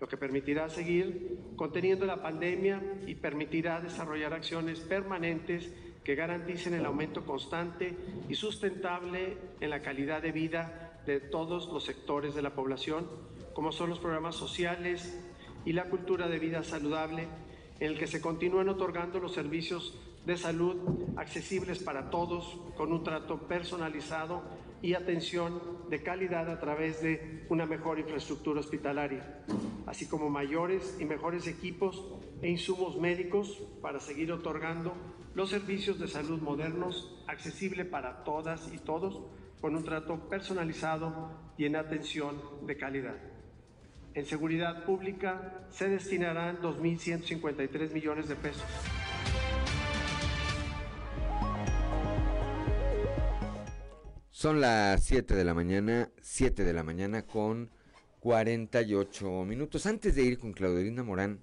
lo que permitirá seguir conteniendo la pandemia y permitirá desarrollar acciones permanentes que garanticen el aumento constante y sustentable en la calidad de vida de todos los sectores de la población, como son los programas sociales y la cultura de vida saludable, en el que se continúan otorgando los servicios de salud accesibles para todos, con un trato personalizado y atención de calidad a través de una mejor infraestructura hospitalaria, así como mayores y mejores equipos e insumos médicos para seguir otorgando los servicios de salud modernos, accesible para todas y todos, con un trato personalizado y en atención de calidad. En seguridad pública se destinarán 2.153 millones de pesos. Son las 7 de la mañana, 7 de la mañana con 48 minutos. Antes de ir con Claudelina Morán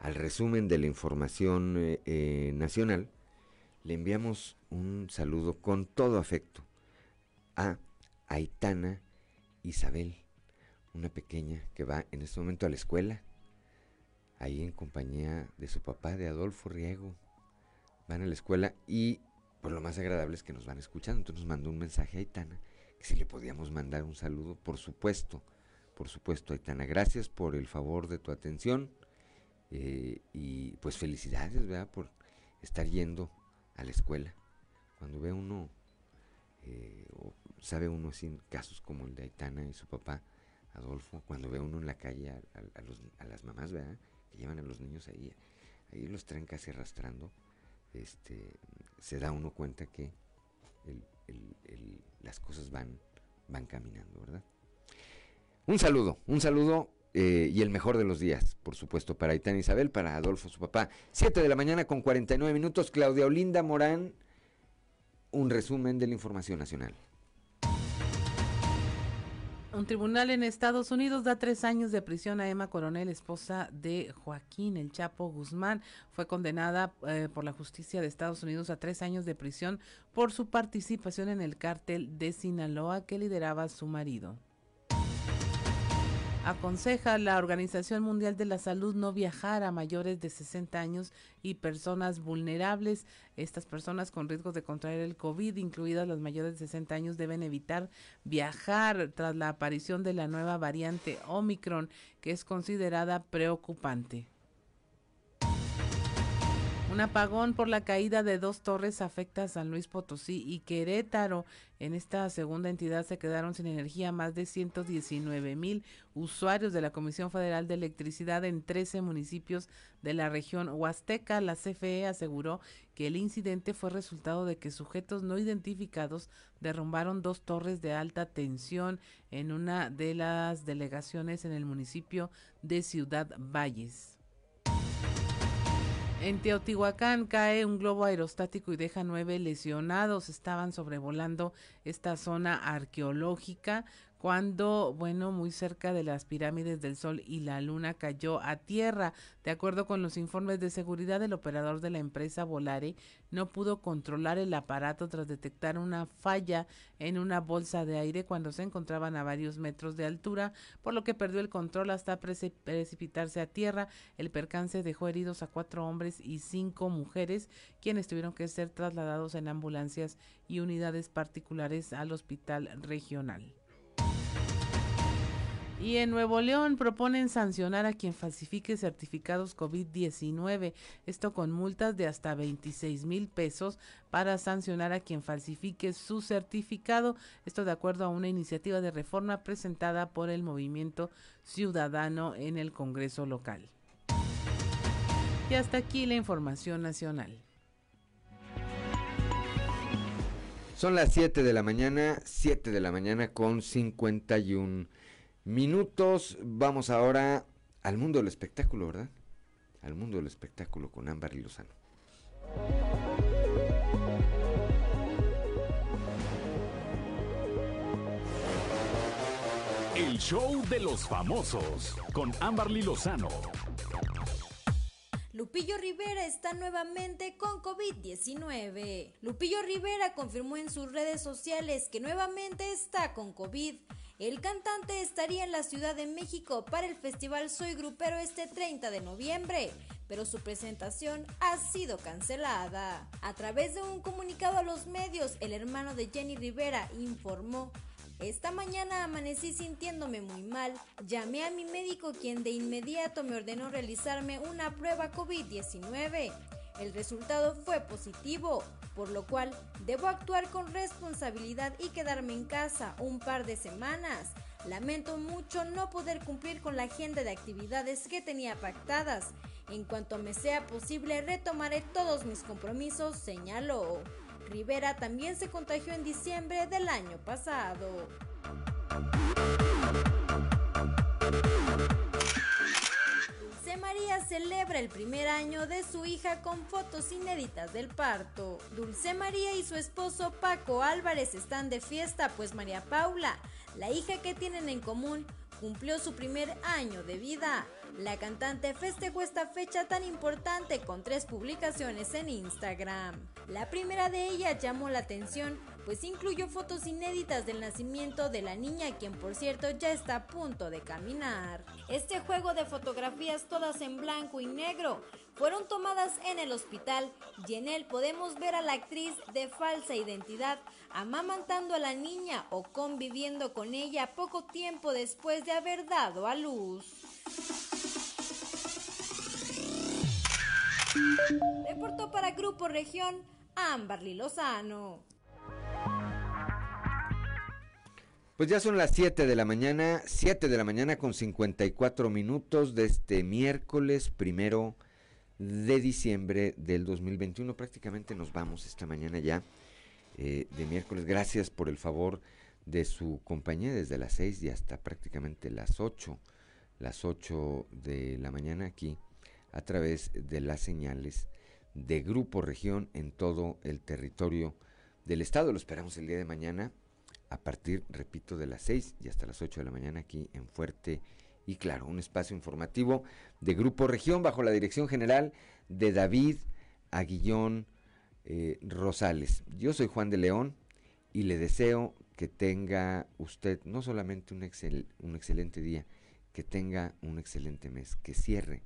al resumen de la información eh, eh, nacional, le enviamos un saludo con todo afecto a Aitana Isabel, una pequeña que va en este momento a la escuela, ahí en compañía de su papá, de Adolfo Riego. Van a la escuela y pues lo más agradable es que nos van escuchando. Entonces nos mandó un mensaje a Aitana, que si le podíamos mandar un saludo, por supuesto, por supuesto, Aitana. Gracias por el favor de tu atención eh, y pues felicidades, ¿verdad? Por estar yendo a la escuela. Cuando ve uno, eh, o sabe uno así casos como el de Aitana y su papá, Adolfo, cuando ve uno en la calle a, las mamás, ¿verdad? Que llevan a los niños ahí, ahí los traen casi arrastrando, este, se da uno cuenta que las cosas van, van caminando, ¿verdad? Un saludo, un saludo eh, y el mejor de los días, por supuesto, para Aitana Isabel, para Adolfo, su papá. Siete de la mañana con 49 minutos, Claudia Olinda Morán, un resumen de la información nacional. Un tribunal en Estados Unidos da tres años de prisión a Emma Coronel, esposa de Joaquín El Chapo Guzmán. Fue condenada eh, por la justicia de Estados Unidos a tres años de prisión por su participación en el cártel de Sinaloa que lideraba su marido. Aconseja la Organización Mundial de la Salud no viajar a mayores de 60 años y personas vulnerables. Estas personas con riesgo de contraer el COVID, incluidas las mayores de 60 años, deben evitar viajar tras la aparición de la nueva variante Omicron, que es considerada preocupante. Un apagón por la caída de dos torres afecta a San Luis Potosí y Querétaro. En esta segunda entidad se quedaron sin energía más de 119 mil usuarios de la Comisión Federal de Electricidad en 13 municipios de la región Huasteca. La CFE aseguró que el incidente fue resultado de que sujetos no identificados derrumbaron dos torres de alta tensión en una de las delegaciones en el municipio de Ciudad Valles. En Teotihuacán cae un globo aerostático y deja nueve lesionados. Estaban sobrevolando esta zona arqueológica cuando, bueno, muy cerca de las pirámides del Sol y la Luna cayó a tierra. De acuerdo con los informes de seguridad, el operador de la empresa Volare no pudo controlar el aparato tras detectar una falla en una bolsa de aire cuando se encontraban a varios metros de altura, por lo que perdió el control hasta precipitarse a tierra. El percance dejó heridos a cuatro hombres y cinco mujeres, quienes tuvieron que ser trasladados en ambulancias y unidades particulares al hospital regional. Y en Nuevo León proponen sancionar a quien falsifique certificados COVID-19, esto con multas de hasta 26 mil pesos para sancionar a quien falsifique su certificado, esto de acuerdo a una iniciativa de reforma presentada por el Movimiento Ciudadano en el Congreso local. Y hasta aquí la información nacional. Son las 7 de la mañana, 7 de la mañana con 51 minutos. Vamos ahora al mundo del espectáculo, ¿verdad? Al mundo del espectáculo con Ámbar y Lozano. El show de los famosos con Amberly Lozano. Lupillo Rivera está nuevamente con COVID-19. Lupillo Rivera confirmó en sus redes sociales que nuevamente está con COVID. El cantante estaría en la Ciudad de México para el festival Soy Grupero este 30 de noviembre, pero su presentación ha sido cancelada. A través de un comunicado a los medios, el hermano de Jenny Rivera informó esta mañana amanecí sintiéndome muy mal. Llamé a mi médico quien de inmediato me ordenó realizarme una prueba COVID-19. El resultado fue positivo, por lo cual debo actuar con responsabilidad y quedarme en casa un par de semanas. Lamento mucho no poder cumplir con la agenda de actividades que tenía pactadas. En cuanto me sea posible retomaré todos mis compromisos, señaló. Rivera también se contagió en diciembre del año pasado. María celebra el primer año de su hija con fotos inéditas del parto. Dulce María y su esposo Paco Álvarez están de fiesta, pues María Paula, la hija que tienen en común, cumplió su primer año de vida. La cantante festejó esta fecha tan importante con tres publicaciones en Instagram. La primera de ellas llamó la atención, pues incluyó fotos inéditas del nacimiento de la niña, quien por cierto ya está a punto de caminar. Este juego de fotografías todas en blanco y negro fueron tomadas en el hospital y en él podemos ver a la actriz de falsa identidad amamantando a la niña o conviviendo con ella poco tiempo después de haber dado a luz. Reportó para Grupo Región Amberly Lozano. Pues ya son las 7 de la mañana, 7 de la mañana con 54 minutos de este miércoles primero de diciembre del 2021. Prácticamente nos vamos esta mañana ya eh, de miércoles. Gracias por el favor de su compañía desde las 6 y hasta prácticamente las 8, las 8 de la mañana aquí a través de las señales de Grupo Región en todo el territorio del estado. Lo esperamos el día de mañana a partir, repito, de las 6 y hasta las 8 de la mañana aquí en Fuerte y Claro, un espacio informativo de Grupo Región bajo la dirección general de David Aguillón eh, Rosales. Yo soy Juan de León y le deseo que tenga usted no solamente un, un excelente día, que tenga un excelente mes, que cierre,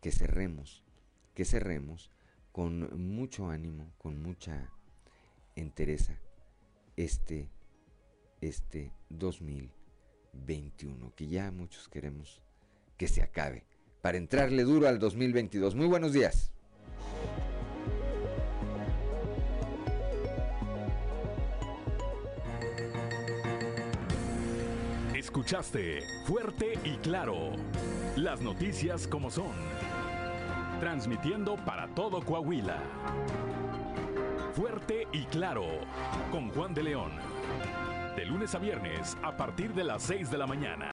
que cerremos, que cerremos con mucho ánimo, con mucha entereza este este 2021, que ya muchos queremos que se acabe, para entrarle duro al 2022. Muy buenos días. Escuchaste fuerte y claro las noticias como son, transmitiendo para todo Coahuila. Fuerte y claro, con Juan de León. De lunes a viernes a partir de las 6 de la mañana.